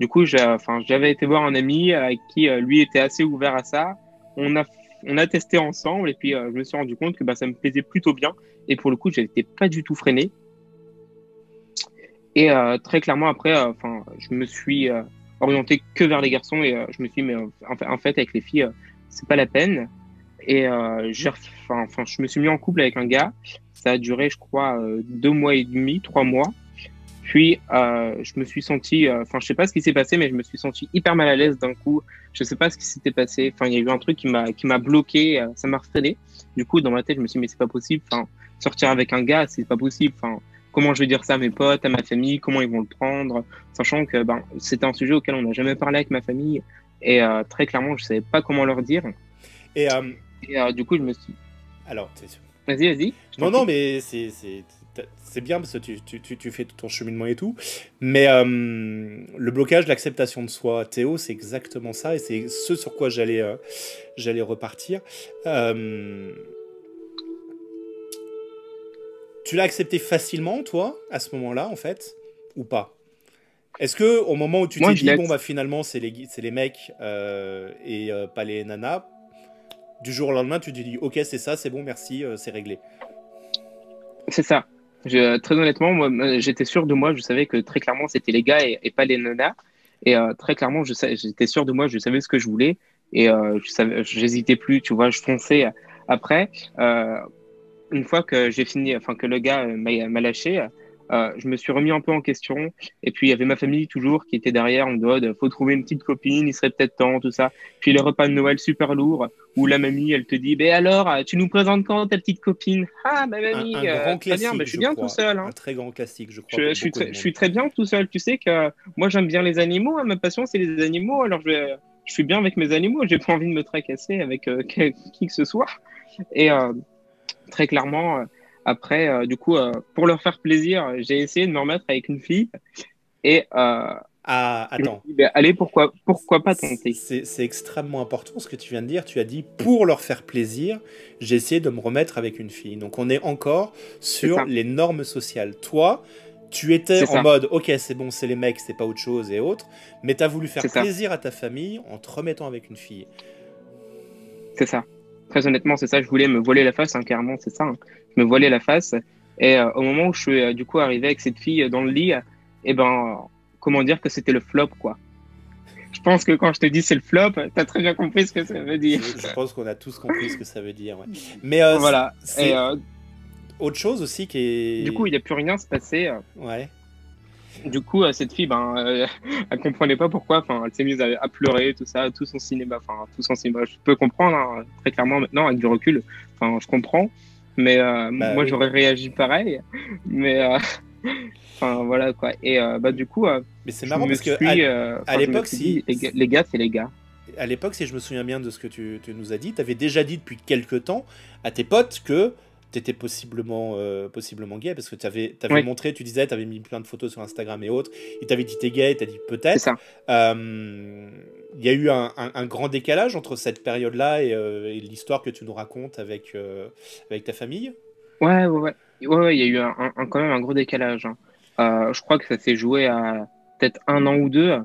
du coup, j'avais été voir un ami avec qui lui était assez ouvert à ça. On a, testé ensemble, et puis je me suis rendu compte que bah, ça me plaisait plutôt bien. Et pour le coup, je n'étais pas du tout freiné. Et très clairement, après, je me suis orienté que vers les garçons et euh, je me suis dit, mais euh, en fait, avec les filles, euh, c'est pas la peine. Et je me suis mis en couple avec un gars. Ça a duré, je crois, deux mois et demi, trois mois. Puis, je me suis senti, enfin, je sais pas ce qui s'est passé, mais je me suis senti hyper mal à l'aise d'un coup. Je sais pas ce qui s'était passé. Enfin, il y a eu un truc qui m'a, qui m'a bloqué, ça m'a freiné. Du coup, dans ma tête, je me suis dit, mais c'est pas possible. Enfin, sortir avec un gars, c'est pas possible. Enfin, comment je vais dire ça à mes potes, à ma famille, comment ils vont le prendre, sachant que ben, c'était un sujet auquel on n'a jamais parlé avec ma famille et euh, très clairement, je savais pas comment leur dire. Et, euh, euh, du coup, je me suis. Alors, vas-y, vas-y. Non, non, mais c'est c'est bien parce que tu, tu, tu, fais tout ton cheminement et tout. Mais le blocage, l'acceptation de soi, Théo, c'est exactement ça. Et c'est ce sur quoi j'allais j'allais repartir. Tu l'as accepté facilement, toi, à ce moment-là, en fait, ou pas? Est-ce que au moment où tu t'es dit, bon, bah finalement, c'est les, les mecs euh, et euh, pas les nanas, du jour au lendemain, tu te dis, ok, c'est ça, c'est bon, merci, euh, c'est réglé C'est ça. Je, très honnêtement, moi, j'étais sûr de moi, je savais que très clairement, c'était les gars et, pas les nanas. Et très clairement, j'étais sûr de moi, je savais ce que je voulais. Et je j'hésitais plus, tu vois, je fonçais. Après, une fois que j'ai fini, enfin que le gars euh, m'a lâché, euh, je me suis remis un peu en question. Et puis il y avait ma famille toujours qui était derrière en mode faut trouver une petite copine, il serait peut-être temps, tout ça. Puis les repas de Noël super lourds où la mamie elle te dit ben alors tu nous présentes quand ta petite copine? Ah ma mamie, un, euh, très bien, je suis bien tout seul. Hein. Un très grand classique, je crois. Je, suis, très, je suis très bien tout seul. Tu sais que moi j'aime bien les animaux, hein. ma passion c'est les animaux. Alors je, je suis bien avec mes animaux, j'ai pas envie de me tracasser avec qui que ce soit. Et très clairement, euh, après, euh, du coup, euh, pour leur faire plaisir, j'ai essayé de me remettre avec une fille. Et ah, attends. Ben, allez, pourquoi, pourquoi pas tenter? C'est extrêmement important ce que tu viens de dire. Tu as dit pour leur faire plaisir, j'ai essayé de me remettre avec une fille. Donc on est encore sur les normes sociales. Toi, tu étais en mode, ok, c'est bon, c'est les mecs, c'est pas autre chose et autres, mais tu as voulu faire plaisir à ta famille en te remettant avec une fille. C'est ça. Très honnêtement, c'est ça. Je voulais me voiler la face, hein, clairement, c'est ça. Hein. Me voiler la face. Et euh, au moment où je suis euh, du coup arrivé avec cette fille dans le lit, et eh ben, comment dire que c'était le flop, quoi. Je pense que quand je te dis c'est le flop, tu as très bien compris ce que ça veut dire. Je, pense qu'on a tous compris ce que ça veut dire. Mais euh, voilà. C'est autre chose aussi qui est. Du coup, il n'y a plus rien se passer. Ouais. Du coup, cette fille, ben, euh, elle comprenait pas pourquoi. Enfin, elle s'est mise à, pleurer, tout ça, tout son cinéma. Enfin, tout son cinéma. Je peux comprendre hein, très clairement maintenant avec du recul. Enfin, je comprends. Mais euh, bah moi, j'aurais réagi pareil. Mais euh, enfin, voilà quoi. Et bah du coup. mais c'est marrant parce que à, l'époque, si les gars, c'est les gars. À l'époque, si je me souviens bien de ce que tu, tu nous as dit, tu avais déjà dit depuis quelques temps à tes potes que étais possiblement, euh, possiblement gay parce que tu avais, avais montré, tu disais, tu avais mis plein de photos sur Instagram et autres. Il t'avait dit t'es gay, t'as dit peut-être. Euh, il y a eu un, un, grand décalage entre cette période-là et, euh, l'histoire que tu nous racontes avec, avec ta famille? Ouais, ouais, ouais. ouais, il y a eu un, quand même un gros décalage. Hein. je crois que ça s'est joué à peut-être un an ou deux.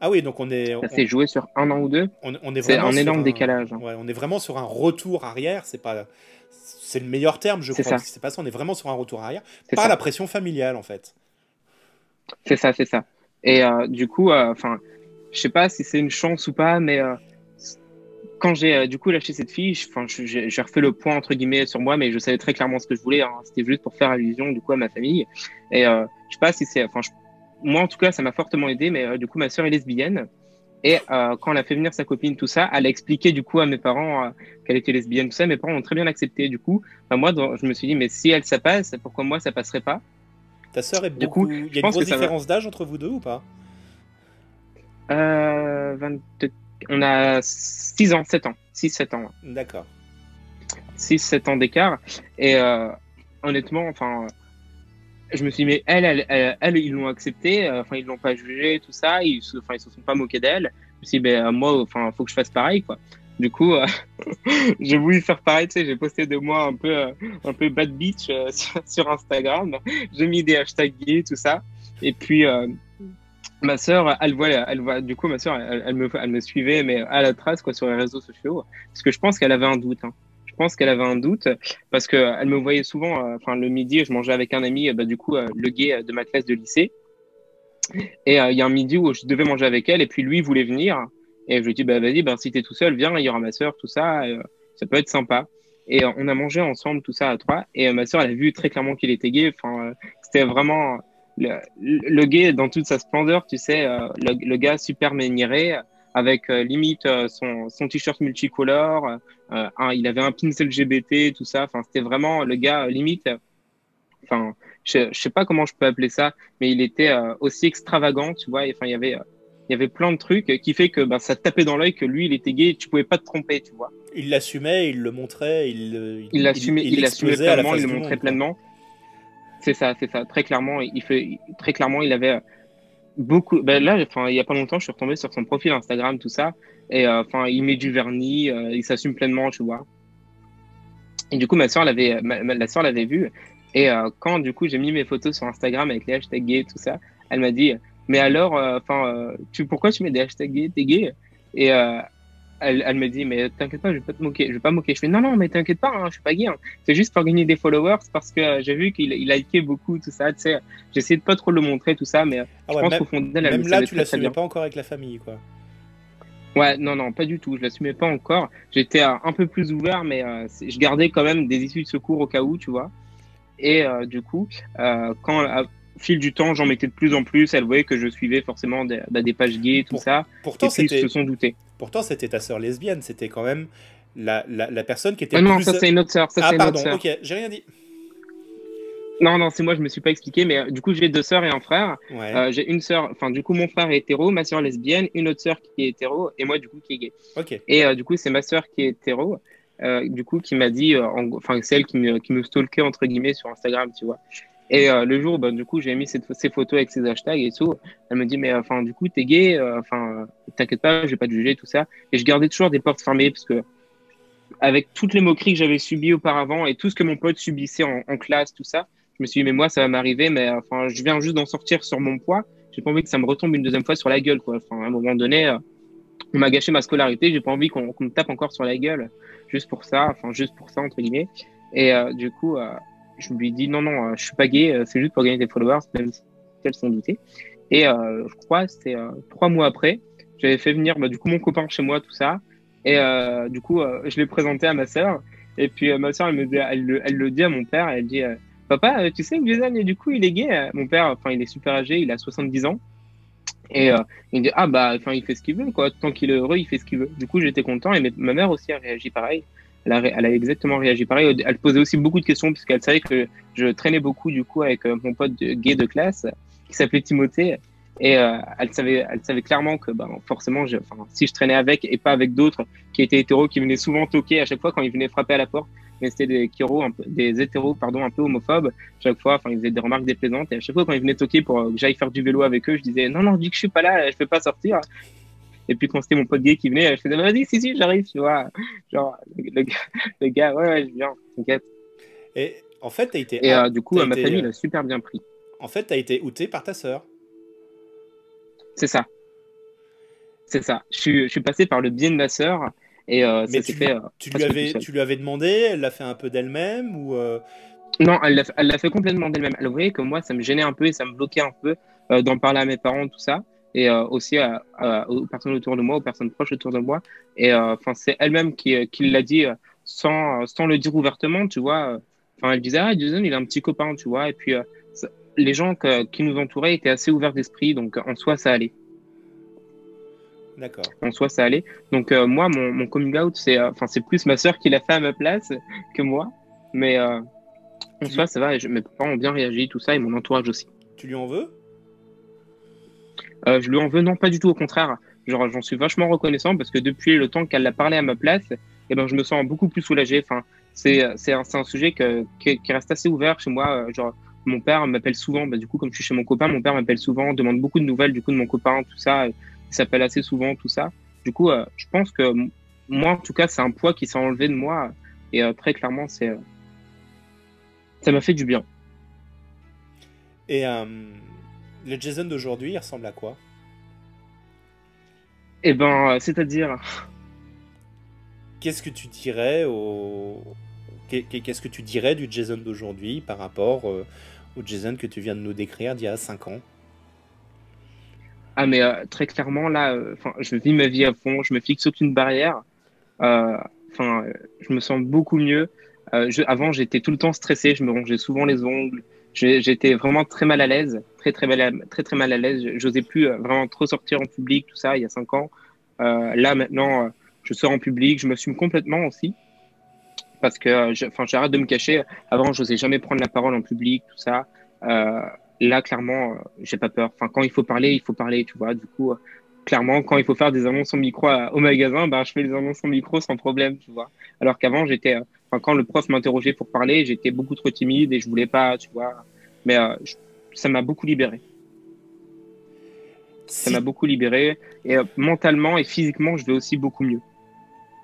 Ah oui, donc on est. Ça s'est joué sur un an ou deux. On, on est, c'est un énorme décalage. Hein. Ouais, on est vraiment sur un retour arrière. C'est pas, c'est le meilleur terme, je crois. C'est pas ça. On est vraiment sur un retour arrière. Pas la pression familiale, en fait. C'est ça, c'est ça. Et euh, du coup, euh, enfin, je sais pas si c'est une chance ou pas, mais euh, quand j'ai du coup lâché cette fille, j'ai refait le point entre guillemets sur moi, mais je savais très clairement ce que je voulais. Hein. C'était juste pour faire allusion du coup à ma famille. Et je sais pas si c'est, enfin, moi en tout cas, ça m'a fortement aidé. Mais du coup, ma sœur est lesbienne. Et euh, quand elle a fait venir sa copine, tout ça, elle a expliqué du coup à mes parents euh, qu'elle était lesbienne, tout ça. Mes parents ont très bien accepté. Du coup, moi, je me suis dit, mais si elle, ça passe, pourquoi moi, ça passerait pas? Ta sœur est beaucoup. Du coup, il y a une grosse différence d'âge entre vous deux ou pas? Euh, On a 6 ans, 7 ans. 6-7 ans. D'accord. 6-7 ans d'écart. Et honnêtement, enfin je me suis dit, mais elle, elle, elle, ils l'ont accepté, euh, enfin, ils l'ont pas jugé, tout ça, ils enfin, ils se sont pas moqués d'elle. Je me suis dit, ben, moi, enfin, faut que je fasse pareil, quoi. Du coup, euh, j'ai voulu faire pareil, tu sais, j'ai posté de moi un peu, euh, un peu bad bitch sur, Instagram. J'ai mis des hashtags gays, tout ça. Et puis, ma sœur, elle voit, elle voit, du coup, ma sœur, elle, me, elle me suivait, mais à la trace, quoi, sur les réseaux sociaux. Parce que je pense qu'elle avait un doute, hein pense qu'elle avait un doute parce qu'elle me voyait souvent, euh, enfin le midi, je mangeais avec un ami, bah, du coup, euh, le gay de ma classe de lycée. Et euh, il y a un midi où je devais manger avec elle et puis lui voulait venir. Et je lui ai dit, bah, vas-y, ben, si t'es tout seul, viens, il y aura ma soeur, tout ça, ça peut être sympa. Et on a mangé ensemble, tout ça à trois. Et ma soeur, elle a vu très clairement qu'il était gay. Enfin, c'était vraiment le, gay dans toute sa splendeur, tu sais, le, gars super méniré avec euh, limite euh, son t-shirt multicolore. Euh, il avait un pins LGBT, tout ça. Enfin, c'était vraiment le gars limite. Enfin, je, je sais pas comment je peux appeler ça, mais il était aussi extravagant, tu vois. Enfin, il y avait il y avait plein de trucs qui fait que bah, ça tapait dans l'œil que lui il était gay tu pouvais pas te tromper tu vois il l'assumait il le montrait il il l'assumait il, l'assumait pleinement il le montrait pleinement c'est ça c'est ça très clairement il fait très clairement il avait beaucoup. Ben là, il y a pas longtemps, je suis retombé sur son profil Instagram, tout ça, et euh, enfin, il met du vernis, euh, il s'assume pleinement, tu vois. Et du coup, ma soeur l'avait, la soeur l'avait vu, et euh, quand du coup j'ai mis mes photos sur Instagram avec les hashtags gays, tout ça, elle m'a dit, mais alors, enfin, tu, pourquoi tu mets des hashtags gays, t'es gay? Et elle, elle, me dit, mais t'inquiète pas, je vais pas te moquer. Je vais pas moquer. Je fais, non, non, mais t'inquiète pas, hein, je suis pas gay. Hein. C'est juste pour gagner des followers parce que euh, j'ai vu qu'il il likait beaucoup, tout ça. Tu sais, j'essayais de pas trop le montrer, tout ça, mais ah je pense qu'au fond d'elle, Même là, tu l'assumais pas encore avec la famille, quoi. Ouais, non, non, pas du tout. Je l'assumais pas encore. J'étais euh, un peu plus ouvert, mais euh, je gardais quand même des issues de secours au cas où, tu vois. Et du coup, quand au fil du temps, j'en mettais de plus en plus. Elle voyait que je suivais forcément des, bah, des pages gays, tout ça. Pourtant, et puis, ils se sont doutés. Pourtant, c'était ta sœur lesbienne. C'était quand même la, la, la, personne qui était. Ah non, ça c'est une autre sœur. Ah, pardon, ok, j'ai rien dit. Non, non, c'est moi, je me suis pas expliqué, mais euh, du coup, j'ai deux sœurs et un frère. Euh, j'ai une sœur, enfin, du coup, mon frère est hétéro, ma sœur lesbienne, une autre sœur qui est hétéro, et moi, du coup, qui est gay. Ok. Et euh, du coup, c'est ma sœur qui est hétéro, du coup, qui m'a dit, enfin, celle qui me, qui me stalkait, entre guillemets, sur Instagram, tu vois. Et euh, le jour, bah, du coup, j'ai mis cette, ces photos avec ces hashtags et tout. Elle me dit, mais enfin, du coup, t'es gay, euh, enfin, t'inquiète pas, je vais pas te juger, tout ça. Et je gardais toujours des portes fermées parce que, avec toutes les moqueries que j'avais subies auparavant et tout ce que mon pote subissait en, classe, tout ça, Je me suis dit, mais moi, ça va m'arriver, mais enfin, je viens juste d'en sortir sur mon poids. J'ai pas envie que ça me retombe une deuxième fois sur la gueule, quoi. Enfin, à un moment donné, euh, on m'a gâché ma scolarité, j'ai pas envie qu'on me tape encore sur la gueule, juste pour ça, enfin, juste pour ça, entre guillemets. Et euh, du coup, euh, je lui dit, non, non, je suis pas gay, c'est juste pour gagner des followers, même si elles sont doutées. Et je crois, c'était trois mois après, j'avais fait venir, bah, du coup, mon copain chez moi, tout ça. Et du coup, je l'ai présenté à ma sœur. Et puis, ma sœur, elle, me elle, elle, le dit à mon père, elle dit, Papa, euh, tu sais que Jason, du coup, il est gay. Euh, mon père, enfin, il est super âgé, il a 70 ans. Et euh, il dit, ah bah, enfin, il fait ce qu'il veut, quoi. Tant qu'il est heureux, il fait ce qu'il veut. Du coup, j'étais content et ma mère aussi a réagi pareil. Elle a, exactement réagi pareil. Elle posait aussi beaucoup de questions puisqu'elle savait que je traînais beaucoup, du coup, avec mon pote gay de classe qui s'appelait Timothée. Et elle savait, elle savait clairement que, ben, forcément, si je traînais avec et pas avec d'autres qui étaient hétéros, qui venaient souvent toquer à chaque fois quand ils venaient frapper à la porte, mais c'était des un peu, hétéros, pardon, un peu homophobes. Chaque fois, ils faisaient des remarques déplaisantes. Et à chaque fois, quand ils venaient toquer pour que j'aille faire du vélo avec eux, je disais, non, non, dis que je suis pas là, je peux pas sortir. Et puis, quand c'était mon pote gay qui venait, je faisais, vas-y, si, si, j'arrive, tu vois. Genre, le, gars, ouais, ouais, je viens, t'inquiète. Et en fait, t'as été. Et euh, du coup, ma famille l'a super bien pris. En fait, t'as été outé par ta sœur. C'est ça. C'est ça. Je suis, je suis passé par le biais de ma sœur. Et euh, Mais tu, fait, euh, tu, lui avais, tu lui avais demandé, elle l'a fait un peu d'elle-même ou euh? Non, elle l'a fait complètement d'elle-même. Elle voyait que moi, ça me gênait un peu et ça me bloquait un peu d'en parler à mes parents, tout ça, et aussi aux personnes autour de moi, aux personnes proches autour de moi. Et enfin, c'est elle-même qui, qui l'a dit sans, sans le dire ouvertement, tu vois. Enfin, elle disait, ah, Jason, il a un petit copain, tu vois. Et puis, les gens qui nous entouraient étaient assez ouverts d'esprit, donc en soi, ça allait. D'accord. En soi, ça allait. Donc, euh, moi, mon, mon, coming out, c'est euh, enfin c'est plus ma sœur qui l'a fait à ma place que moi. Mais euh, en soi, ça va. Et mes parents ont bien réagi, tout ça, et mon entourage aussi. Tu lui en veux? Je lui en veux, non, pas du tout. Au contraire, genre, j'en suis vachement reconnaissant parce que depuis le temps qu'elle l'a parlé à ma place, eh ben, je me sens beaucoup plus soulagé. Enfin, c'est un, un, sujet que, qui, reste assez ouvert chez moi. Genre, mon père m'appelle souvent, bah, du coup, comme je suis chez mon copain, mon père m'appelle souvent, demande beaucoup de nouvelles du coup de mon copain, tout ça il s'appelle assez souvent, tout ça. Du coup, euh, je pense que moi, en tout cas, c'est un poids qui s'est enlevé de moi. Et euh, très clairement, c'est euh, ça m'a fait du bien. Et le Jason d'aujourd'hui, il ressemble à quoi? Eh ben, c'est-à-dire. Qu'est-ce que tu dirais au Qu'est-ce que tu dirais du Jason d'aujourd'hui par rapport au Jason que tu viens de nous décrire d'il y a 5 ans? Ah, mais euh, très clairement, là, euh, je vis ma vie à fond, je me fixe aucune barrière. Euh, enfin, je me sens beaucoup mieux. Je, avant, j'étais tout le temps stressé, je me rongeais souvent les ongles. J'étais vraiment très mal à l'aise, très très mal à, très très mal à l'aise. J'osais plus vraiment trop sortir en public, tout ça, il y a cinq ans. là maintenant, je sors en public, je me m'assume complètement aussi parce que, j'arrête de me cacher. Avant, je n'osais jamais prendre la parole en public, tout ça. Euh, là, clairement, euh, j'ai pas peur. Enfin, quand il faut parler, il faut parler, tu vois. Du coup, euh, clairement, quand il faut faire des annonces en micro au magasin, ben, je fais des annonces en micro sans problème, tu vois. Alors qu'avant, j'étais, euh, enfin, quand le prof m'interrogeait pour parler, j'étais beaucoup trop timide et je voulais pas, tu vois. Mais ça m'a beaucoup libéré. Ça m'a beaucoup libéré. Et mentalement et physiquement, je vais aussi beaucoup mieux.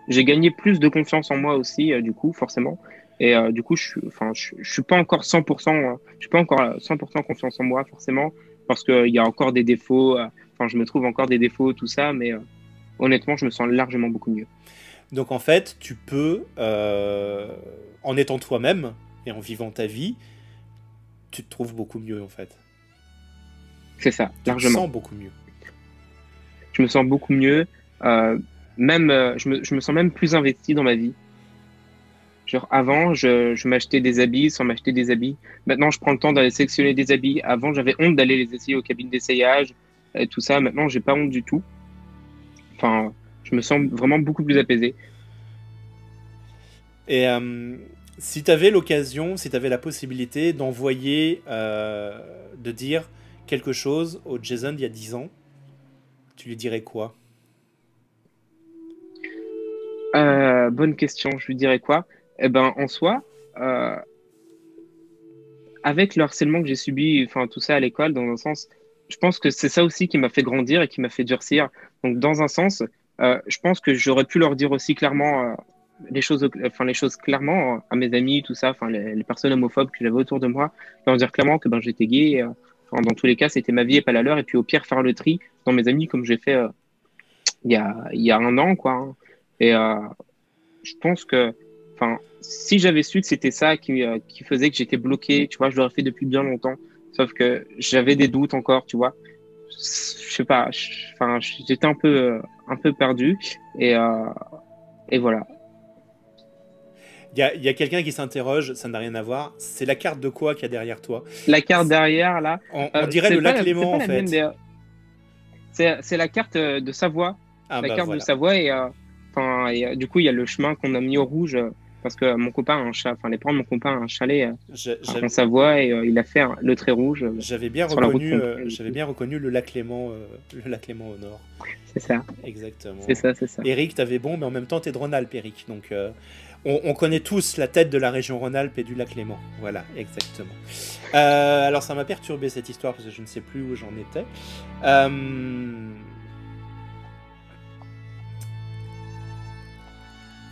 J'ai gagné plus de confiance en moi aussi, du coup, forcément. Et euh, du coup, je enfin, je, suis pas encore 100%, euh, je suis pas encore 100% confiance en moi forcément, parce qu'il y a encore des défauts. Euh, enfin, je me trouve encore des défauts, tout ça, mais honnêtement, je me sens largement beaucoup mieux. Donc en fait, tu peux, en étant toi-même et en vivant ta vie, tu te trouves beaucoup mieux en fait. C'est ça, tu largement. Je me sens beaucoup mieux. Je me sens beaucoup mieux. même, je me, je me, sens même plus investi dans ma vie avant, je, m'achetais des habits sans m'acheter des habits. Maintenant, je prends le temps d'aller sélectionner des habits. Avant, j'avais honte d'aller les essayer aux cabines d'essayage et tout ça. Maintenant, j'ai pas honte du tout. Enfin, je me sens vraiment beaucoup plus apaisé. Et euh, si tu avais l'occasion, si tu avais la possibilité d'envoyer, euh, de dire quelque chose au Jason d'il y a 10 ans, tu lui dirais quoi? Euh, Bonne question, je lui dirais quoi? Eh ben, en soi, euh, avec le harcèlement que j'ai subi, enfin tout ça à l'école, dans un sens, je pense que c'est ça aussi qui m'a fait grandir et qui m'a fait durcir. Donc, dans un sens, je pense que j'aurais pu leur dire aussi clairement, les choses, enfin les choses clairement à mes amis, tout ça, enfin les, personnes homophobes que j'avais autour de moi, leur dire clairement que ben j'étais gay. dans tous les cas, c'était ma vie et pas la leur. Et puis au pire, faire le tri dans mes amis comme j'ai fait il y a il y a un an, quoi. Hein. Et je pense que, enfin, si j'avais su que c'était ça qui, qui faisait que j'étais bloqué, tu vois, je l'aurais fait depuis bien longtemps. Sauf que j'avais des doutes encore, tu vois je sais pas, enfin, j'étais un peu, un peu perdu et, euh, et voilà. Il y a, y a quelqu'un qui s'interroge, ça n'a rien à voir. C'est la carte de quoi qu'il y a derrière toi La carte derrière, là. On, euh, dirait le lac Léman, en fait. C'est la carte de Savoie. Ah, la bah carte de Savoie et, euh, et du coup, il y a le chemin qu'on a mis au rouge parce que mon copain a un chat, enfin les parents de mon copain a un chalet euh, en Savoie et euh, il a fait le trait rouge. Euh, j'avais bien reconnu, j'avais bien reconnu le lac Léman, le lac Léman au nord. C'est ça. Exactement. C'est ça, c'est ça. Eric, t'avais bon, mais en même temps t'es de Rhône-Alpes, Eric, donc. On, connaît tous la tête de la région Rhône-Alpes et du lac Léman. Voilà, exactement. alors ça m'a perturbé cette histoire parce que je ne sais plus où j'en étais.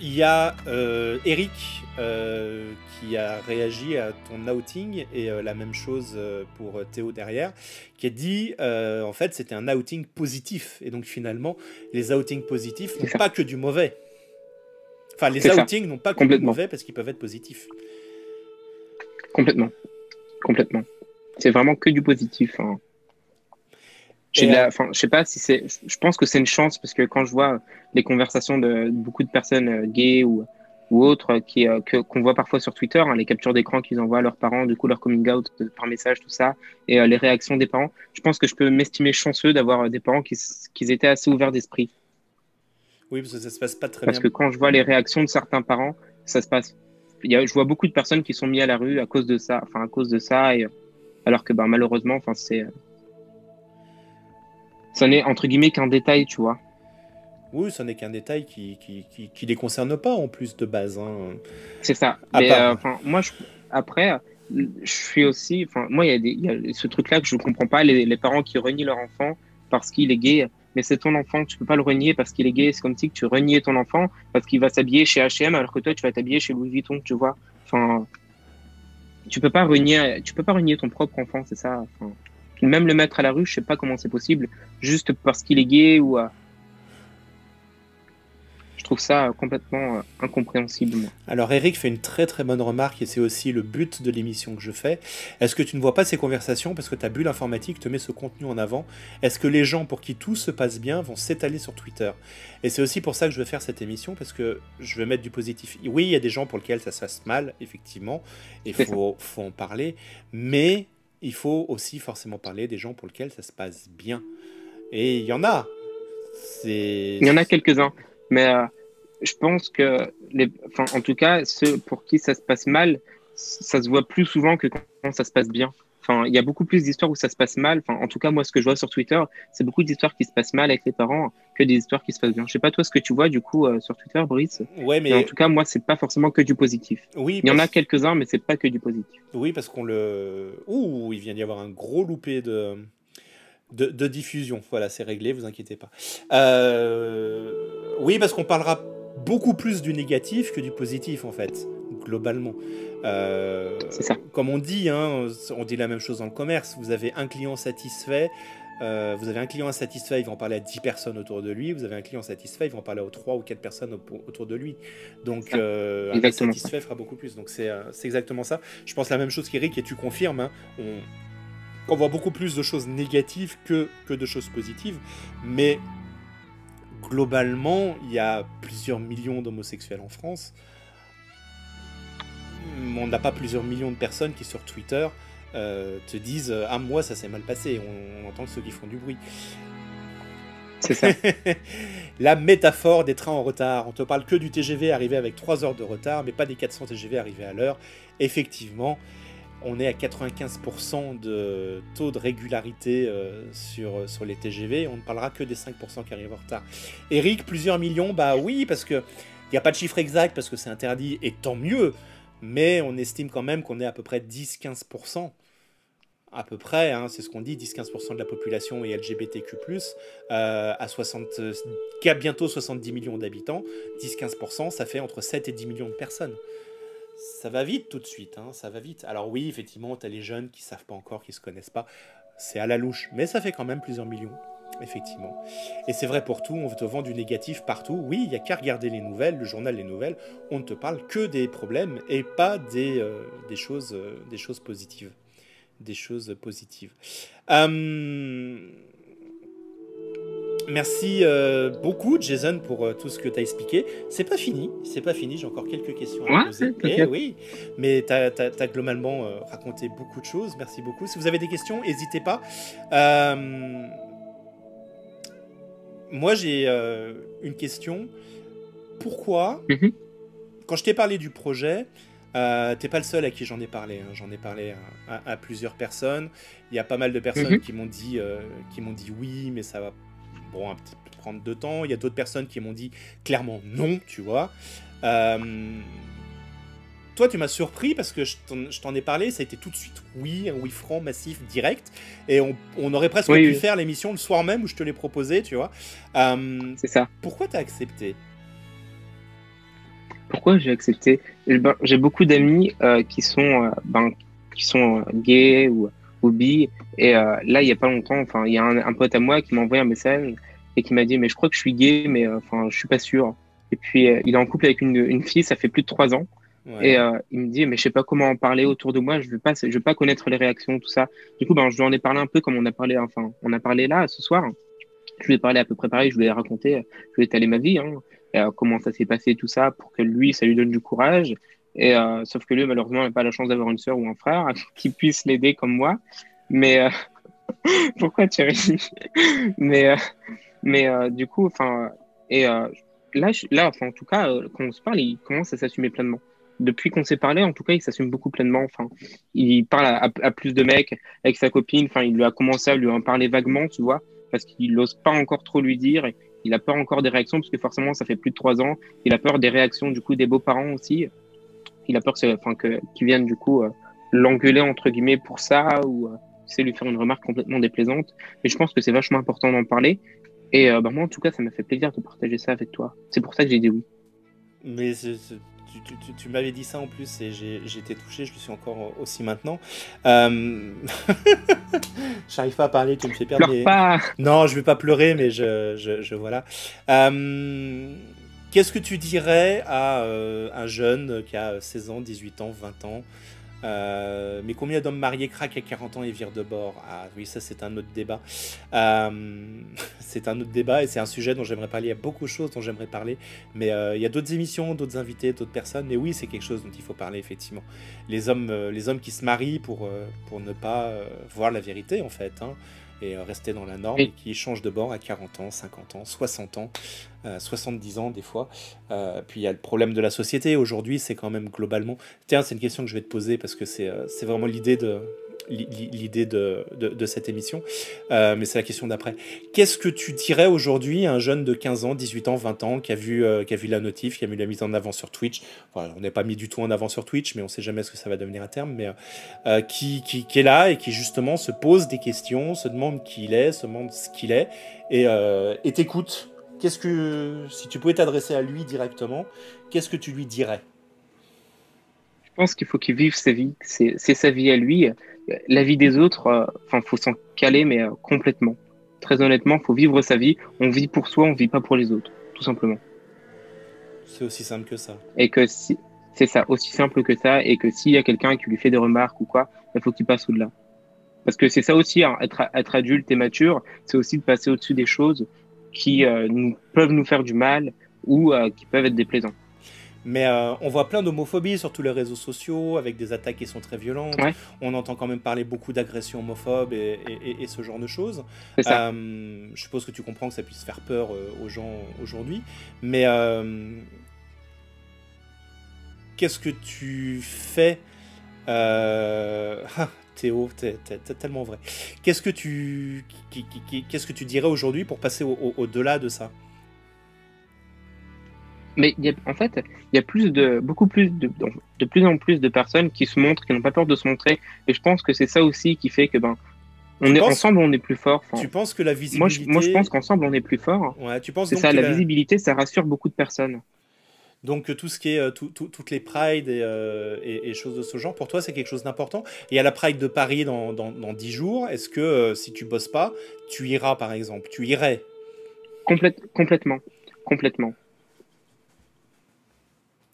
Il y a euh, Eric euh, qui a réagi à ton outing et euh, la même chose pour Théo derrière, qui a dit en fait c'était un outing positif et donc finalement les outings positifs n'ont pas que du mauvais. Enfin les outings n'ont pas du mauvais parce qu'ils peuvent être positifs. Complètement, complètement. C'est vraiment que du positif. Hein. J'ai la, enfin, je sais pas si c'est, je pense que c'est une chance parce que quand je vois les conversations de beaucoup de personnes euh, gays ou, ou autres qui, euh, que, qu'on voit parfois sur Twitter, hein, les captures d'écran qu'ils envoient à leurs parents, du coup leur coming out par message, tout ça, et euh, les réactions des parents, je pense que je peux m'estimer chanceux d'avoir des parents qui, qui étaient assez ouverts d'esprit. Oui, parce que ça se passe pas très parce bien. Parce que quand je vois les réactions de certains parents, ça se passe. Il y a, je vois beaucoup de personnes qui sont mis à la rue à cause de ça, enfin à cause de ça, et alors que ben, malheureusement, enfin c'est ça n'est entre guillemets qu'un détail, tu vois. Oui, ça n'est qu'un détail qui, qui, qui, les concerne pas en plus de base. Hein. C'est ça. Mais euh, moi, je, après, je suis aussi. Enfin, moi, il y, a ce truc-là que je ne comprends pas les, les, parents qui renient leur enfant parce qu'il est gay. Mais c'est ton enfant, tu peux pas le renier parce qu'il est gay. C'est comme si tu reniais ton enfant parce qu'il va s'habiller chez H&M alors que toi, tu vas t'habiller chez Louis Vuitton, tu vois. Enfin, tu peux pas renier, tu peux pas renier ton propre enfant, c'est ça. Même le mettre à la rue, je sais pas comment c'est possible, juste parce qu'il est gay ou. Trouve ça complètement euh, incompréhensible. Alors Eric fait une très très bonne remarque et c'est aussi le but de l'émission que je fais. Est-ce que tu ne vois pas ces conversations parce que ta bulle informatique te met ce contenu en avant? Est-ce que les gens pour qui tout se passe bien vont s'étaler sur Twitter? Et c'est aussi pour ça que je veux faire cette émission parce que je veux mettre du positif. Oui, il y a des gens pour lesquels ça se passe mal, effectivement, et il faut, faut en parler, mais il faut aussi forcément parler des gens pour lesquels ça se passe bien. Et il y en a. Il y en a quelques-uns. Mais euh, je pense que, les... enfin, en tout cas, ceux pour qui ça se passe mal, ça se voit plus souvent que quand ça se passe bien. Enfin, il y a beaucoup plus d'histoires où ça se passe mal. Enfin, en tout cas, moi, ce que je vois sur Twitter, c'est beaucoup d'histoires qui se passent mal avec les parents que des histoires qui se passent bien. Je sais pas toi ce que tu vois du coup euh, sur Twitter, Brice. Ouais, mais... en tout cas, moi, c'est pas forcément que du positif. Oui. Il y en a quelques-uns, mais c'est pas que du positif. Oui, parce qu'on le. Ouh, il vient d'y avoir un gros loupé de. De, diffusion. Voilà, c'est réglé, vous inquiétez pas. Euh, oui, parce qu'on parlera beaucoup plus du négatif que du positif, en fait, globalement. Euh, c'est ça. Comme on dit, hein, on dit la même chose dans le commerce. Vous avez un client satisfait, euh, vous avez un client insatisfait, il va en parler à 10 personnes autour de lui. Vous avez un client satisfait, il va en parler aux 3 ou 4 personnes autour de lui. Donc, euh, un insatisfait fera beaucoup plus. Donc, c'est exactement ça. Je pense la même chose qu'Eric, et tu confirmes. Hein. on, on, voit beaucoup plus de choses négatives que, que de choses positives. Mais globalement, il y a plusieurs millions d'homosexuels en France on n'a pas plusieurs millions de personnes qui sur Twitter euh, te disent Ah, moi, ça s'est mal passé. On, entend ceux qui font du bruit. C'est ça. la métaphore des trains en retard. On te parle que du TGV arrivé avec 3 heures de retard, mais pas des 400 TGV arrivés à l'heure. Effectivement, on est à 95% de taux de régularité euh, sur, sur les TGV. On ne parlera que des 5% qui arrivent en retard. Eric, plusieurs millions, bah oui, parce que il n'y a pas de chiffre exact, parce que c'est interdit, et tant mieux mais on estime quand même qu'on est à peu près 10-15% à peu près, hein, c'est ce qu'on dit, 10-15% de la population est LGBTQ+, euh, à 60, qui a bientôt 70 millions d'habitants, 10-15%, ça fait entre 7 et 10 millions de personnes. Ça va vite tout de suite, hein, ça va vite. Alors oui, effectivement, tu as les jeunes qui savent pas encore, qui se connaissent pas, c'est à la louche, mais ça fait quand même plusieurs millions, effectivement. Et c'est vrai pour tout, on te vend du négatif partout. Oui, il y a qu'à regarder les nouvelles, le journal Les Nouvelles, on ne te parle que des problèmes et pas des, euh, des, choses, euh, des choses positives des choses positives. Euh, merci euh, beaucoup, Jason, pour euh, tout ce que tu as expliqué. C'est pas fini, c'est pas fini, j'ai encore quelques questions à poser. Eh oui, mais tu as, globalement raconté beaucoup de choses. Merci beaucoup. Si vous avez des questions, n'hésitez pas. moi, j'ai une question. Pourquoi, mhm. quand je t'ai parlé du projet, euh, T'es pas le seul à qui j'en ai parlé. Hein. J'en ai parlé à, plusieurs personnes. Il y a pas mal de personnes mhm. qui m'ont dit, euh, qui m'ont dit oui, mais ça va bon, un petit peu prendre de temps. Il y a d'autres personnes qui m'ont dit clairement non, tu vois. Euh, toi, tu m'as surpris parce que je t'en ai parlé, ça a été tout de suite oui, un oui franc, massif, direct. Et on, on aurait presque pu faire l'émission le soir même où je te l'ai proposé, tu vois. Euh, C'est ça. Pourquoi t'as accepté? Pourquoi j'ai accepté? Eh ben, J'ai beaucoup d'amis euh, qui sont, ben, qui sont gays ou, ou bi. Et là, il n'y a pas longtemps, enfin, il y a un, pote à moi qui m'a envoyé un message et qui m'a dit, mais je crois que je suis gay, mais enfin, je suis pas sûr. Et puis, il est en couple avec une, une, fille, ça fait plus de trois ans. Et il me dit, mais je sais pas comment en parler autour de moi, je veux pas, je veux pas connaître les réactions, tout ça. Du coup, ben, je lui en ai parlé un peu comme on a parlé, enfin, on a parlé là ce soir. Je lui ai parlé à peu près pareil, je lui ai raconté, je lui ai étalé ma vie. Hein. Euh, comment ça s'est passé tout ça pour que lui, ça lui donne du courage. Et euh, sauf que lui, malheureusement, n'a pas la chance d'avoir une sœur ou un frère qui puisse l'aider comme moi. Mais euh, pourquoi tu ris? Mais mais du coup, enfin, et là, là, en tout cas, quand on se parle, il commence à s'assumer pleinement depuis qu'on s'est parlé, en tout cas, il s'assume beaucoup pleinement. Enfin, il parle à, plus de mecs avec sa copine. Enfin, il lui a commencé à lui en parler vaguement, tu vois, parce qu'il n'ose pas encore trop lui dire. Il a peur encore des réactions parce que forcément, ça fait plus de trois ans. Il a peur des réactions du coup des beaux-parents aussi. Il a peur que, enfin, que, qu'ils viennent du coup euh, l'engueuler entre guillemets pour ça ou euh, c'est lui faire une remarque complètement déplaisante. Mais je pense que c'est vachement important d'en parler. Et euh, bah, moi, en tout cas, ça m'a fait plaisir de partager ça avec toi. C'est pour ça que j'ai dit oui. Mais tu, m'avais dit ça en plus et j'ai été touché, je le suis encore aussi maintenant. Euh... J'arrive pas à parler, tu me fais perdre. pas. Non, je vais pas pleurer, mais je, je, je voilà. Euh... Qu'est-ce que tu dirais à euh, un jeune qui a 16 ans, 18 ans, 20 ans euh, mais combien d'hommes mariés craquent à 40 ans et virent de bord? Ah oui, ça c'est un autre débat. Euh, c'est un autre débat et c'est un sujet dont j'aimerais parler. Il y a beaucoup de choses dont j'aimerais parler, mais il y a d'autres émissions, d'autres invités, d'autres personnes. Mais oui, c'est quelque chose dont il faut parler effectivement. Les hommes, les hommes qui se marient pour, pour ne pas voir la vérité en fait. Hein et euh, rester dans la norme, et qui change de bord à 40 ans, 50 ans, 60 ans, 70 euh, ans des fois. Euh, puis il y a le problème de la société. Aujourd'hui, c'est quand même globalement... Tiens, c'est une question que je vais te poser parce que c'est vraiment l'idée de, l'idée de, de, cette émission, euh, mais c'est la question d'après. Qu'est-ce que tu dirais aujourd'hui à un jeune de 15 ans, 18 ans, 20 ans qui a vu, euh, qui a vu la notif, qui a mis la mise en avant sur Twitch? On n'est pas mis du tout en avant sur Twitch, mais on ne sait jamais ce que ça va devenir à terme, mais euh, qui, qui, qui, est là et qui justement se pose des questions, se demande qui il est, se demande ce qu'il est, et, et t'écoute. Qu'est-ce que, si tu pouvais t'adresser à lui directement, qu'est-ce que tu lui dirais? Je pense qu'il faut qu'il vive sa vie. C'est sa vie à lui la vie des autres, euh, enfin, faut s'en caler, mais euh, complètement. Très honnêtement, faut vivre sa vie. On vit pour soi, on vit pas pour les autres, tout simplement. C'est aussi simple que ça. Et que si, c'est ça, aussi simple que ça, et que s'il y a quelqu'un qui lui fait des remarques ou quoi, il faut qu'il passe au-delà. Parce que c'est ça aussi, hein, être, être adulte et mature, c'est aussi de passer au-dessus des choses qui euh, nous, peuvent nous faire du mal ou qui peuvent être déplaisants. Mais euh, on voit plein d'homophobie sur tous les réseaux sociaux, avec des attaques qui sont très violentes. On entend quand même parler beaucoup d'agressions homophobes et, ce genre de choses. Euh, je suppose que tu comprends que ça puisse faire peur euh, aux gens aujourd'hui. Mais qu'est-ce que tu fais ah, Théo, t'es tellement vrai. Qu'est-ce que tu, qu'est-ce que tu dirais aujourd'hui pour passer au-delà de ça? Mais y a, en fait, il y a plus de, beaucoup plus de, de plus en plus de personnes qui se montrent, qui n'ont pas peur de se montrer. Et je pense que c'est ça aussi qui fait que ben, on est ensemble, on est plus fort. tu penses que la visibilité. Moi, je, pense qu'ensemble, on est plus fort. Ouais, tu penses c'est ça, la, visibilité, ça rassure beaucoup de personnes. Donc tout ce qui est euh, tout, toutes les prides euh, et, et, choses de ce genre, pour toi c'est quelque chose d'important. Il y a la Pride de Paris dans, dans, dans 10 jours. Est-ce que euh, si tu bosses pas, tu iras par exemple? Tu irais? Complètement. Complètement.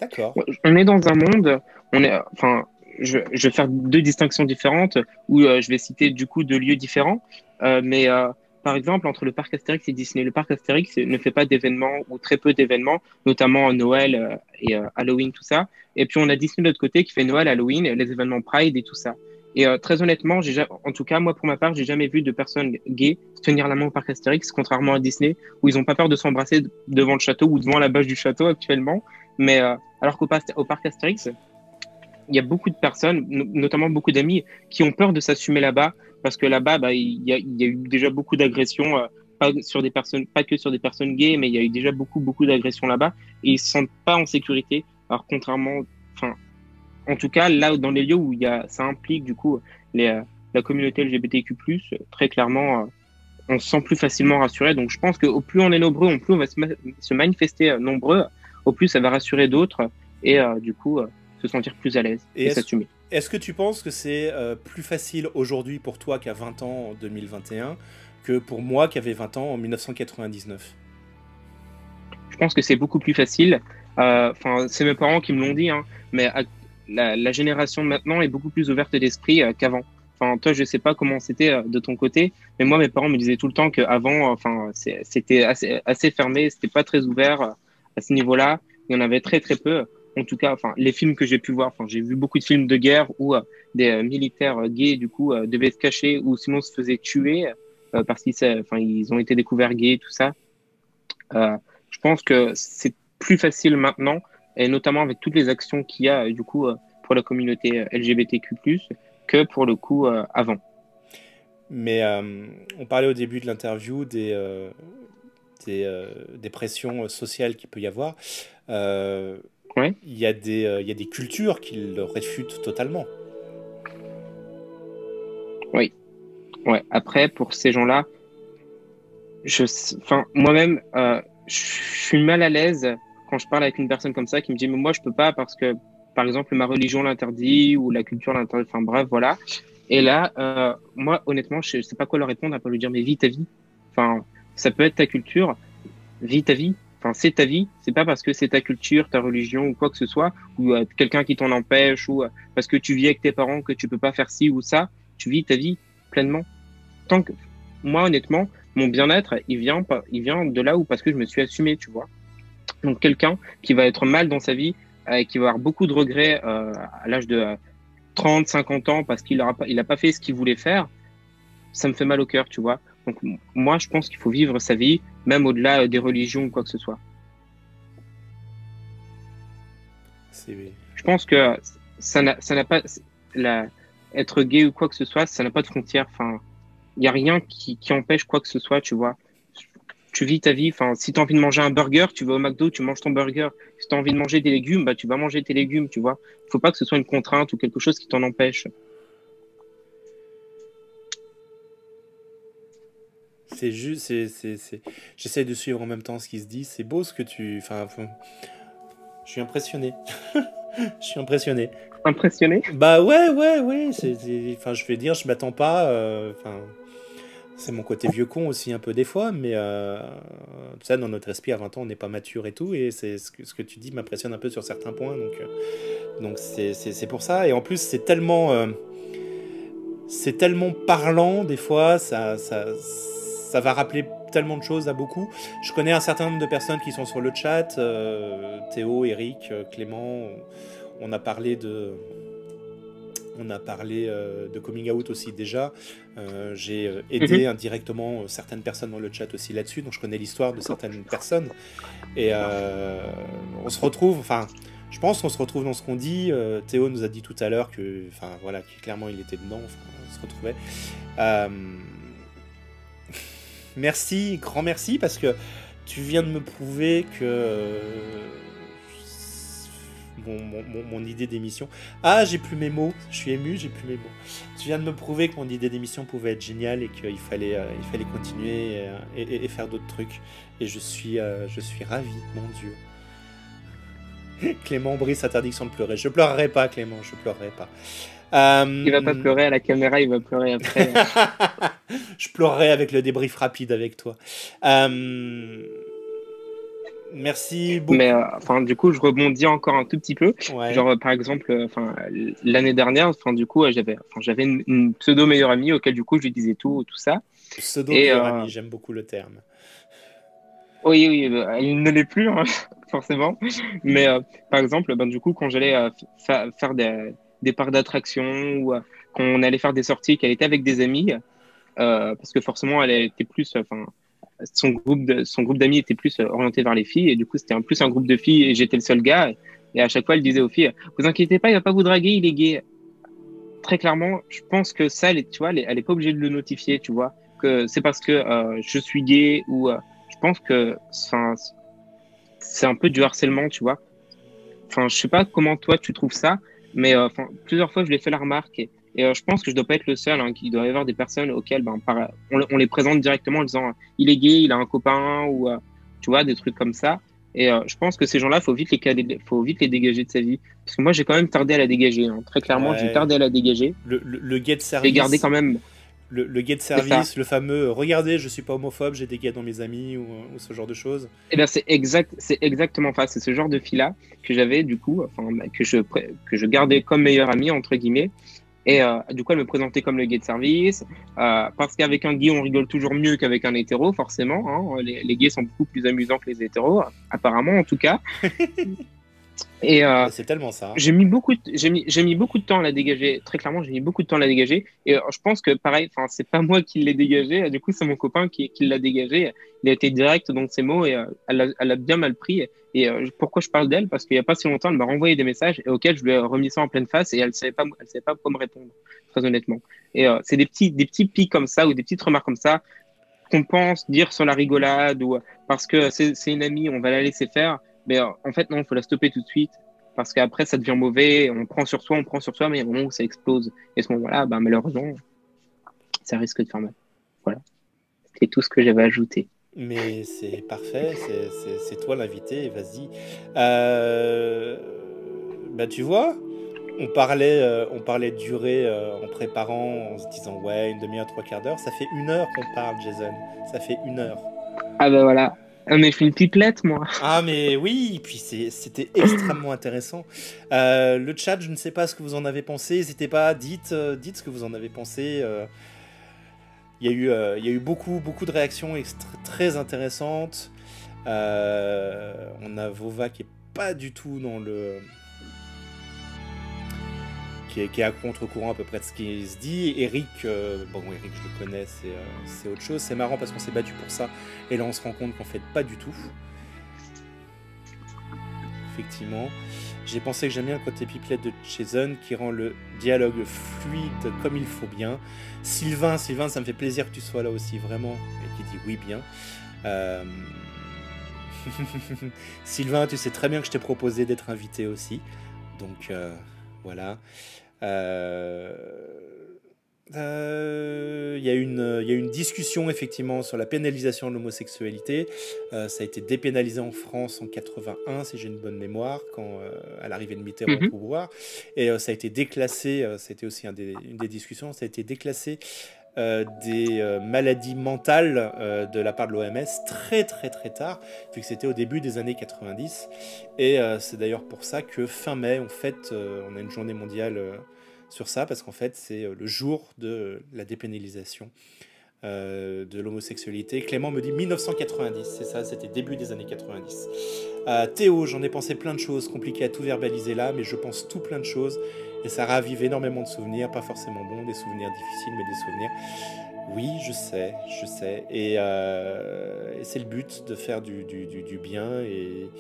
D'accord. On est dans un monde, on est, enfin, je, je vais faire deux distinctions différentes où je vais citer du coup deux lieux différents, mais par exemple, entre le parc Astérix et Disney. Le parc Astérix ne fait pas d'événements ou très peu d'événements, notamment Noël euh, et euh, Halloween, tout ça. Et puis on a Disney de l'autre côté qui fait Noël, Halloween, les événements Pride et tout ça. Et euh, très honnêtement, j'ai, en tout cas, moi pour ma part, j'ai jamais vu de personnes gays tenir la main au parc Astérix, contrairement à Disney, où ils n'ont pas peur de s'embrasser devant le château ou devant la bâche du château actuellement. Mais alors qu'au au parc Astérix, il y a beaucoup de personnes, notamment beaucoup d'amis, qui ont peur de s'assumer là-bas, parce que là-bas, bah, il, y a, eu déjà beaucoup d'agressions, euh, pas sur des personnes, pas que sur des personnes gays, mais il y a eu déjà beaucoup, beaucoup d'agressions là-bas, et ils se sentent pas en sécurité. Alors contrairement, enfin, en tout cas, là, dans les lieux où il y a, ça implique du coup euh, la communauté LGBTQ+, très clairement, euh, on se sent plus facilement rassuré. Donc je pense qu'au plus on est nombreux, au plus on va se, manifester nombreux, au plus ça va rassurer d'autres, et du coup se sentir plus à l'aise et, s'assumer. Est-ce que tu penses que c'est euh, plus facile aujourd'hui pour toi qu'à 20 ans en 2021 que pour moi qui avait 20 ans en 1999 Je pense que c'est beaucoup plus facile. Euh, enfin, c'est mes parents qui me l'ont dit, hein, mais la, génération de maintenant est beaucoup plus ouverte d'esprit euh, qu'avant. Enfin, toi, je sais pas comment c'était de ton côté, mais moi, mes parents me disaient tout le temps qu'avant, enfin, c'était assez, assez fermé, c'était pas très ouvert à ce niveau-là. Il y en avait très très peu en tout cas, enfin, les films que j'ai pu voir, enfin, j'ai vu beaucoup de films de guerre où euh, des euh, militaires euh, gays, du coup, devaient se cacher ou sinon se faisaient tuer parce qu'ils, ont été découverts gays, tout ça. je pense que c'est plus facile maintenant, et notamment avec toutes les actions qu'il y a, du coup, pour la communauté LGBTQ+, que pour le coup avant. Mais on parlait au début de l'interview des, des, des, pressions sociales qu'il peut y avoir. Il, y a des, euh, il y a des cultures qui le réfutent totalement. Oui. Ouais. Après, pour ces gens-là, je, enfin, moi-même, euh, je suis mal à l'aise quand je parle avec une personne comme ça qui me dit mais moi je peux pas parce que par exemple ma religion l'interdit ou la culture l'interdit. Enfin bref, voilà. Et là, euh, moi honnêtement, je sais pas quoi leur répondre à pas lui dire mais vis ta vie. Enfin, ça peut être ta culture, vis ta vie c'est ta vie. C'est pas parce que c'est ta culture, ta religion ou quoi que ce soit, ou euh, quelqu'un qui t'en empêche, ou euh, parce que tu vis avec tes parents que tu peux pas faire ci ou ça. Tu vis ta vie pleinement. Tant que moi, honnêtement, mon bien-être, il vient, il vient de là où parce que je me suis assumé, tu vois. Donc quelqu'un qui va être mal dans sa vie, euh, qui va avoir beaucoup de regrets à l'âge de 30, 50 ans parce qu'il n'a pas, il a pas fait ce qu'il voulait faire, ça me fait mal au cœur, tu vois. Donc moi, je pense qu'il faut vivre sa vie, même au-delà des religions ou quoi que ce soit. Je pense que ça n'a pas la, être gay ou quoi que ce soit, ça n'a pas de frontières. Enfin, il y a rien qui, empêche quoi que ce soit, tu vois. Tu vis ta vie. Enfin, si tu as envie de manger un burger, tu vas au McDo, tu manges ton burger. Si tu as envie de manger des légumes, bah, tu vas manger tes légumes, tu vois. Il faut pas que ce soit une contrainte ou quelque chose qui t'en empêche. C'est juste, c'est, c'est, j'essaie de suivre en même temps ce qui se dit. C'est beau ce que tu, enfin, je suis impressionné. je suis impressionné. Impressionné? Bah ouais, ouais, ouais. C'est, enfin, je vais dire, je m'attends pas. Euh, enfin, c'est mon côté vieux con aussi un peu des fois, mais euh, ça, dans notre esprit à 20 ans, on n'est pas mature et tout, et c'est ce que, ce que tu dis m'impressionne un peu sur certains points, donc, euh, donc c'est, c'est, pour ça. Et en plus, c'est tellement, euh, c'est tellement parlant des fois, ça, ça ça va rappeler tellement de choses à beaucoup. Je connais un certain nombre de personnes qui sont sur le chat, euh, Théo, Eric, euh, Clément, on a parlé de... On a parlé euh, de coming out aussi déjà. J'ai aidé mhm. indirectement certaines personnes dans le chat aussi là-dessus, donc je connais l'histoire de certaines personnes. Et on se retrouve, enfin, je pense qu'on se retrouve dans ce qu'on dit. Théo nous a dit tout à l'heure que, enfin voilà, clairement il était dedans, enfin, on se retrouvait merci, grand merci, parce que tu viens de me prouver que mon, idée d'émission. Ah, j'ai plus mes mots, je suis ému, j'ai plus mes mots. Tu viens de me prouver que mon idée d'émission pouvait être géniale et qu'il fallait, euh, il fallait continuer et, faire d'autres trucs. Et je suis, euh, je suis ravi, mon Dieu. Clément Brice, interdiction de pleurer. Je pleurerai pas, Clément, je pleurerai pas. Euh... Il va pas pleurer à la caméra, il va pleurer après. je pleurerai avec le débrief rapide avec toi. Euh... Merci beaucoup. Mais euh, enfin, du coup, je rebondis encore un tout petit peu. Genre, par exemple, euh, enfin, l'année dernière, enfin, du coup, j'avais, j'avais une, pseudo meilleure amie auquel du coup, je lui disais tout, tout ça. Pseudo meilleure euh, amie, j'aime beaucoup le terme. Oui, oui, il ne l'est plus, hein, forcément. Mais par exemple, ben, du coup, quand j'allais faire des, des parcs d'attractions ou quand on allait faire des sorties, qu'elle était avec des amis, parce que forcément, elle était plus, enfin son groupe de, son groupe d'amis était plus euh, orienté vers les filles et du coup c'était un plus un groupe de filles et j'étais le seul gars. Et à chaque fois elle disait aux filles vous inquiétez pas il va pas vous draguer il est gay très clairement je pense que ça elle, tu vois elle, est pas obligée de le notifier tu vois que c'est parce que euh, je suis gay ou euh, je pense que c'est un peu du harcèlement tu vois. Enfin je sais pas comment toi tu trouves ça mais plusieurs fois je lui ai fait la remarque et, et euh, je pense que je dois pas être le seul, hein, qu'il doit y avoir des personnes auxquelles ben, on, les présente directement en disant il est gay, il a un copain, ou euh, tu vois, des trucs comme ça. Et euh, je pense que ces gens-là, faut vite les faut vite les dégager de sa vie. Parce que moi, j'ai quand même tardé à la dégager. Hein. Très clairement, j'ai tardé à la dégager. Le, le, le get service. garder quand même. Le, le get service, le fameux regardez, je suis pas homophobe, j'ai des gays dans mes amis ou, ce genre de choses. Eh bien, c'est exact, c'est exactement ça. C'est ce genre de fille-là que j'avais du coup, enfin, que je que je gardais comme meilleur ami entre guillemets. Et euh, du coup, elle me présentait comme le gay de service, euh, parce qu'avec un gay, on rigole toujours mieux qu'avec un hétéro, forcément. Hein. Les, les, gays sont beaucoup plus amusants que les hétéros, apparemment en tout cas. Et euh, c'est tellement ça. J'ai mis beaucoup, j'ai mis, j'ai mis beaucoup de temps à la dégager. Très clairement, j'ai mis beaucoup de temps à la dégager. Et euh, je pense que pareil, enfin, c'est pas moi qui l'ai dégagé. Du coup, c'est mon copain qui, qui l'a dégagé. Il a été direct dans ses mots et euh, elle, a, elle, a, bien mal pris. Et pourquoi je parle d'elle? Parce qu'il y a pas si longtemps, elle m'a renvoyé des messages et auxquels je lui ai remis ça en pleine face et elle savait pas, elle savait pas quoi me répondre, très honnêtement. Et c'est des petits, des petits pics comme ça ou des petites remarques comme ça qu'on pense dire sur la rigolade ou parce que c'est une amie, on va la laisser faire. Mais euh, en fait, non, il faut la stopper tout de suite parce qu'après, ça devient mauvais. On prend sur soi, on prend sur soi, mais il y a un moment où ça explose. Et à ce moment-là, bah, malheureusement, ça risque de faire mal. Voilà. C'est tout ce que j'avais ajouté. Mais c'est parfait, c'est toi l'invité, vas-y. Euh, bah, tu vois, on parlait, euh, on parlait de durée en préparant, en se disant ouais, une demi-heure, trois quarts d'heure. Ça fait une heure qu'on parle, Jason. Ça fait une heure. Ah ben voilà. Ah, mais je suis une pipelette, moi. Ah, mais oui, puis c'était extrêmement intéressant. Euh, le chat, je ne sais pas ce que vous en avez pensé. N'hésitez pas, dites, euh, dites ce que vous en avez pensé. Euh. Il y, a eu, il y a eu beaucoup, beaucoup de réactions très intéressantes. on a Vova qui est pas du tout dans le qui est, à contre-courant à peu près de ce qui se dit. Eric, euh, bon, Eric, je le connais, euh, c'est autre chose. C'est marrant parce qu'on s'est battu pour ça. Et là, on se rend compte qu'en fait, pas du tout. Effectivement. J'ai pensé que j'aime bien le côté pipelette de Jason qui rend le dialogue fluide comme il faut bien. Sylvain, Sylvain, ça me fait plaisir que tu sois là aussi, vraiment. Et qui dit oui, bien. Euh, Sylvain, tu sais très bien que je t'ai proposé d'être invité aussi. Donc voilà. Il y, a une, y a une discussion effectivement sur la pénalisation de l'homosexualité. Euh, ça a été dépénalisé en France en 81, si j'ai une bonne mémoire, quand à l'arrivée de Mitterrand au mhm. pouvoir. Et ça a été déclassé, c'était aussi un des, une des discussions, ça a été déclassé des maladies mentales de la part de l'OMS très très très tard, vu que c'était au début des années 90. Et c'est d'ailleurs pour ça que fin mai, en fait, on a une journée mondiale sur ça, parce qu'en fait, c'est euh, le jour de la dépénalisation euh, de l'homosexualité. Clément me dit 1990, c'est ça, c'était début des années 90. Euh, Théo, j'en ai pensé plein de choses, compliquées à tout verbaliser là, mais je pense tout plein de choses, et ça ravive énormément de souvenirs, pas forcément bons, des souvenirs difficiles, mais des souvenirs. Oui, je sais, je sais, et, c'est le but de faire du, du bien et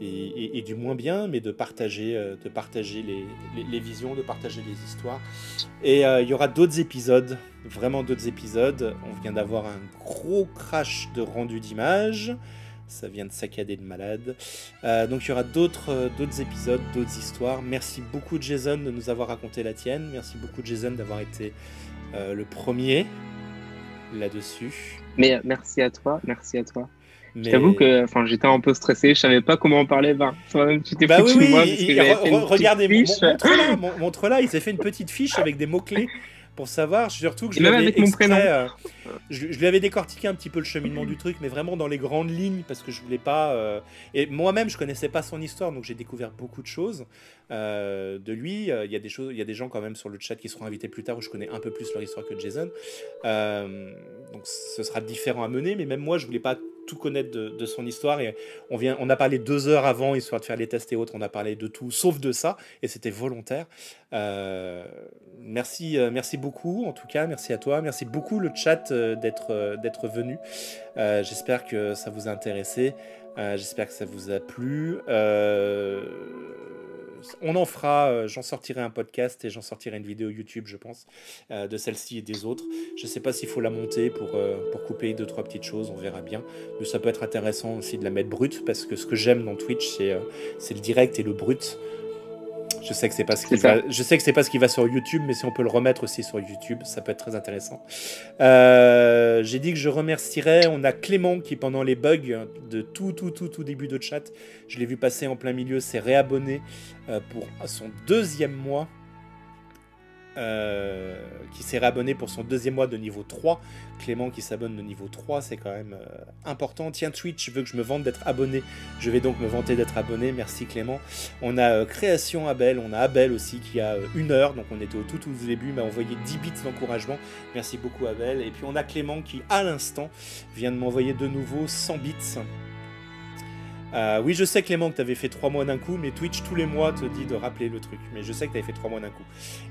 et, du moins bien, mais de partager, euh, de partager les, visions, de partager les histoires. Et euh, il y aura d'autres épisodes, vraiment d'autres épisodes. On vient d'avoir un gros crash de rendu d'image. Ça vient de saccader de malade. Euh, donc il y aura d'autres d'autres épisodes, d'autres histoires. Merci beaucoup Jason de nous avoir raconté la tienne. Merci beaucoup Jason d'avoir été le premier là-dessus. Mais merci à toi, merci à toi. Mais... J'avoue que enfin, j'étais un peu stressé, je savais pas comment en parler. Ben, tu t'es bah oui, oui, moi regardez, montre-là, montre il s'est fait une petite fiche avec des mots-clés pour savoir, surtout que je, lui avec mon. Euh, je, lui avais décortiqué un petit peu le cheminement du truc, mais vraiment dans les grandes lignes, parce que je voulais pas. Euh, et moi-même, je connaissais pas son histoire, donc j'ai découvert beaucoup de choses euh, de lui. Il y a des choses, il y a des gens quand même sur le chat qui seront invités plus tard où je connais un peu plus leur histoire que Jason. donc ce sera différent à mener, mais même moi, je voulais pas tout connaître de, son histoire. Et on, vient, on a parlé deux heures avant, histoire de faire les tests et autres. On a parlé de tout, sauf de ça. Et c'était volontaire. Euh, merci, euh, merci beaucoup, en tout cas. Merci à toi. Merci beaucoup, le chat, euh, d'être d'être venu. J'espère que ça vous a intéressé. J'espère que ça vous a plu on en fera, euh, j'en sortirai un podcast et j'en sortirai une vidéo YouTube, je pense, euh, de celle-ci et des autres. Je ne sais pas s'il faut la monter pour, euh, pour couper deux, trois petites choses, on verra bien. Mais ça peut être intéressant aussi de la mettre brute, parce que ce que j'aime dans Twitch, c'est le direct et le brut. Je sais que c'est pas ce qui va, je sais que c'est pas ce qui va sur YouTube, mais si on peut le remettre aussi sur YouTube, ça peut être très intéressant. Euh, j'ai dit que je remercierais. On a Clément qui pendant les bugs de tout tout tout tout début de chat, je l'ai vu passer en plein milieu, s'est réabonné euh, pour son deuxième mois. Euh, qui s'est réabonné pour son deuxième mois de niveau 3. Clément qui s'abonne de niveau 3, c'est quand même euh, important. Tiens, Twitch veut que je me vante d'être abonné. Je vais donc me vanter d'être abonné. Merci Clément. On a euh, Création Abel, on a Abel aussi qui a une heure, donc on était au tout, tout début, m'a envoyé 10 bits d'encouragement. Merci beaucoup Abel. Et puis on a Clément qui, à l'instant, vient de m'envoyer de nouveau 100 bits. Euh, oui, je sais Clément que tu avais fait 3 mois d'un coup, mais Twitch tous les mois te dit de rappeler le truc. Mais je sais que tu avais fait 3 mois d'un coup.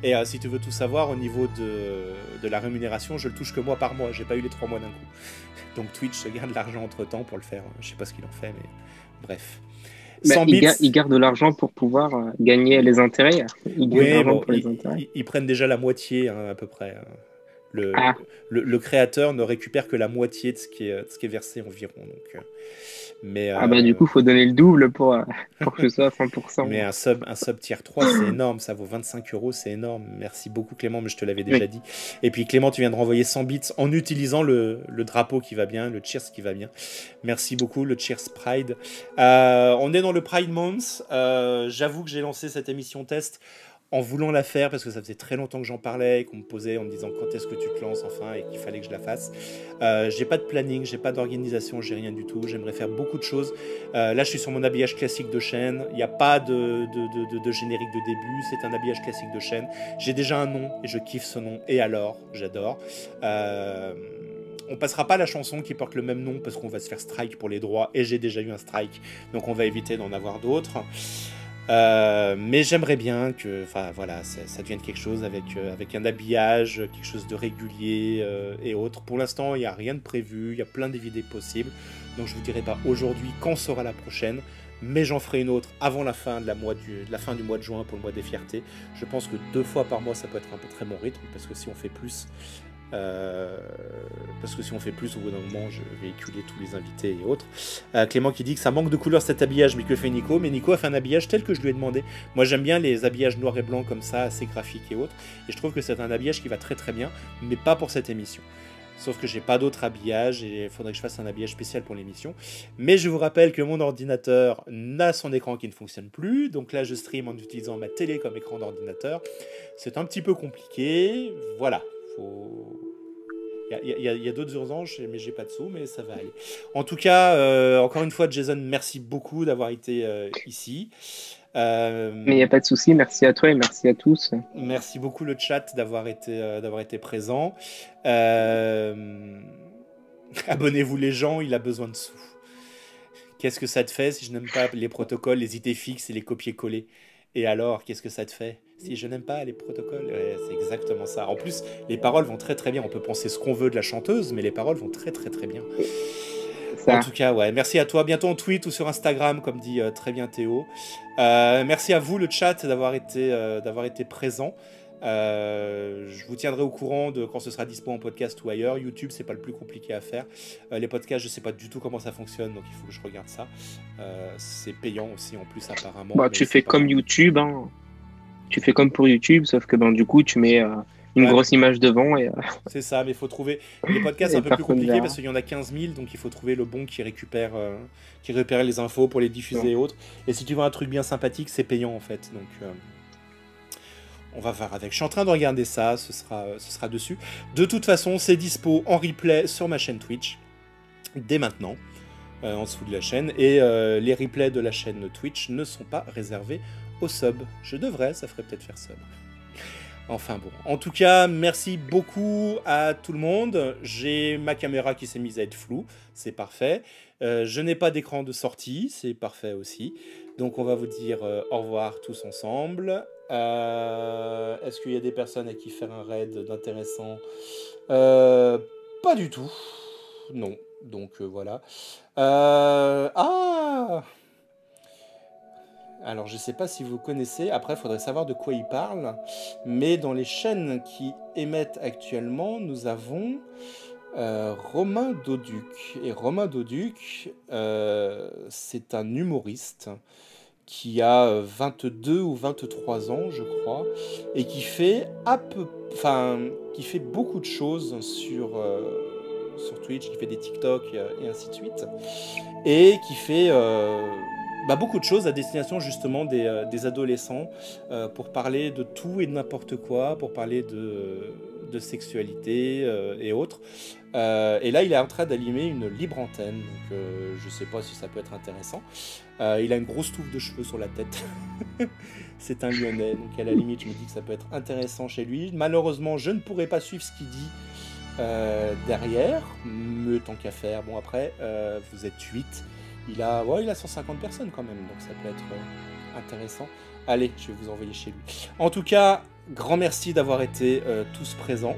Et euh, si tu veux tout savoir, au niveau de, la rémunération, je le touche que moi par mois. J'ai pas eu les 3 mois d'un coup. Donc Twitch se garde l'argent entre temps pour le faire. Je sais pas ce qu'il en fait, mais bref. il, garde de l'argent pour pouvoir euh, gagner les intérêts. Ils, prennent déjà la moitié hein, à peu près. Hein. Ah. Le, le, créateur ne récupère que la moitié de ce qui est, de ce qui est versé environ. Donc, ah bah du coup, il faut donner le double pour, euh, pour que ce soit à 100%. mais un sub, un sub tier 3, c'est énorme, ça vaut 25 euros, c'est énorme. Merci beaucoup Clément, mais je te l'avais déjà dit. Et puis Clément, tu viens de renvoyer 100 bits en utilisant le, le, drapeau qui va bien, le Cheers qui va bien. Merci beaucoup, le Cheers Pride. Euh, on est dans le Pride Month. Euh, j'avoue que j'ai lancé cette émission test en voulant la faire parce que ça faisait très longtemps que j'en parlais qu'on me posait en me disant quand est-ce que tu te lances enfin et qu'il fallait que je la fasse. Euh, j'ai pas de planning, j'ai pas d'organisation, j'ai rien du tout. J'aimerais faire beaucoup de choses. Euh, là, je suis sur mon habillage classique de chaîne. Il n'y a pas de, générique de début. C'est un habillage classique de chaîne. J'ai déjà un nom et je kiffe ce nom. Et alors, j'adore. Euh, on passera pas la chanson qui porte le même nom parce qu'on va se faire strike pour les droits et j'ai déjà eu un strike donc on va éviter d'en avoir d'autres. Euh, mais j'aimerais bien que, enfin voilà, ça, devienne quelque chose avec, euh, avec un habillage, quelque chose de régulier euh, et autres. Pour l'instant, il n'y a rien de prévu, il y a plein d'évidés possibles. Donc je vous dirai pas aujourd'hui quand sera la prochaine, mais j'en ferai une autre avant la fin de la, mois du, la fin du mois de juin pour le mois des fiertés. Je pense que deux fois par mois, ça peut être un peu très bon rythme, parce que si on fait plus, euh, parce que si on fait plus, au bout d'un moment, je vais véhiculer tous les invités et autres. Euh, Clément qui dit que ça manque de couleur cet habillage, mais que fait Nico? Mais Nico a fait un habillage tel que je lui ai demandé. Moi, j'aime bien les habillages noirs et blancs comme ça, assez graphiques et autres. Et je trouve que c'est un habillage qui va très très bien, mais pas pour cette émission. Sauf que j'ai pas d'autre habillage et il faudrait que je fasse un habillage spécial pour l'émission. Mais je vous rappelle que mon ordinateur n'a son écran qui ne fonctionne plus. Donc là, je stream en utilisant ma télé comme écran d'ordinateur. C'est un petit peu compliqué. Voilà, il y a, d'autres urgences, mais j'ai pas de sous, mais ça va aller. En tout cas, euh, encore une fois, Jason, merci beaucoup d'avoir été euh, ici. Euh, mais il n'y a pas de souci, merci à toi et merci à tous. Merci beaucoup le chat d'avoir été, d'avoir été présent. Abonnez-vous les gens, il a besoin de sous. Qu'est-ce que ça te fait si je n'aime pas les protocoles, les idées fixes et les copier-coller? Et alors, qu'est-ce que ça te fait? Si je n'aime pas les protocoles, c'est exactement ça. En plus, les paroles vont très très bien. On peut penser ce qu'on veut de la chanteuse, mais les paroles vont très très très bien. En tout cas, ouais, merci à toi. Bientôt en tweet ou sur Instagram, comme dit euh, très bien Théo. Euh, merci à vous, le chat, d'avoir été, euh, d'avoir été présent. Euh, je vous tiendrai au courant de quand ce sera dispo en podcast ou ailleurs. YouTube, c'est pas le plus compliqué à faire. Euh, les podcasts, je sais pas du tout comment ça fonctionne, donc il faut que je regarde ça. Euh, c'est payant aussi en plus apparemment. Bah, tu fais comme YouTube, hein. Tu fais comme pour YouTube, sauf que ben, du coup tu mets une grosse image devant. et. C'est ça, mais il faut trouver. Les podcasts, c'est un peu plus compliqué parce qu'il y en a 15 000, donc il faut trouver le bon qui récupère, qui récupère les infos pour les diffuser et autres. Et si tu veux un truc bien sympathique, c'est payant en fait. Donc on va voir avec. Je suis en train de regarder ça, ce sera, ce sera dessus. De toute façon, c'est dispo en replay sur ma chaîne Twitch dès maintenant, euh, en dessous de la chaîne. Et euh, les replays de la chaîne Twitch ne sont pas réservés aux subs. Je devrais, ça ferait peut-être faire sub. Enfin bon. En tout cas, merci beaucoup à tout le monde. J'ai ma caméra qui s'est mise à être floue, c'est parfait. Euh, je n'ai pas d'écran de sortie, c'est parfait aussi. Donc on va vous dire au revoir tous ensemble. Euh, est-ce qu'il y a des personnes à qui faire un raid d'intéressant? Euh, Pas du tout. Non. Donc euh, voilà. ah alors je ne sais pas si vous connaissez, après il faudrait savoir de quoi il parle, mais dans les chaînes qui émettent actuellement, nous avons Romain Doduc. Et Romain Doduc, c'est un humoriste qui a 22 euh, ou 23 ans, je crois, et qui fait, à enfin, qui fait beaucoup de choses sur, euh, sur Twitch, qui fait des TikTok euh, et ainsi de suite, et qui fait bah, beaucoup de choses à destination justement des, des adolescents pour parler de tout et de n'importe quoi, pour parler de, sexualité et autres. et là, il est en train d'allumer une libre antenne, donc je ne sais pas si ça peut être intéressant. Euh, il a une grosse touffe de cheveux sur la tête. c'est un lyonnais, donc à la limite, je me dis que ça peut être intéressant chez lui. Malheureusement, je ne pourrais pas suivre ce qu'il dit euh, derrière, mais tant qu'à faire. Bon, après, euh, vous êtes 8. Il a, ouais, il a 150 personnes quand même, donc ça peut être intéressant. Allez, je vais vous envoyer chez lui. En tout cas, grand merci d'avoir été tous présents.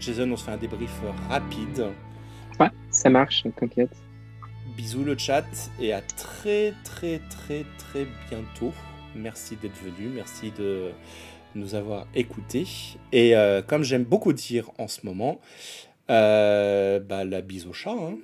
Jason, on se fait un débrief rapide. Ouais, ça marche, t'inquiète. Bisous le chat et à très très très très bientôt. Merci d'être venu, merci de nous avoir écoutés. Et euh, comme j'aime beaucoup dire en ce moment, euh, bah, la bise au chat. Hein.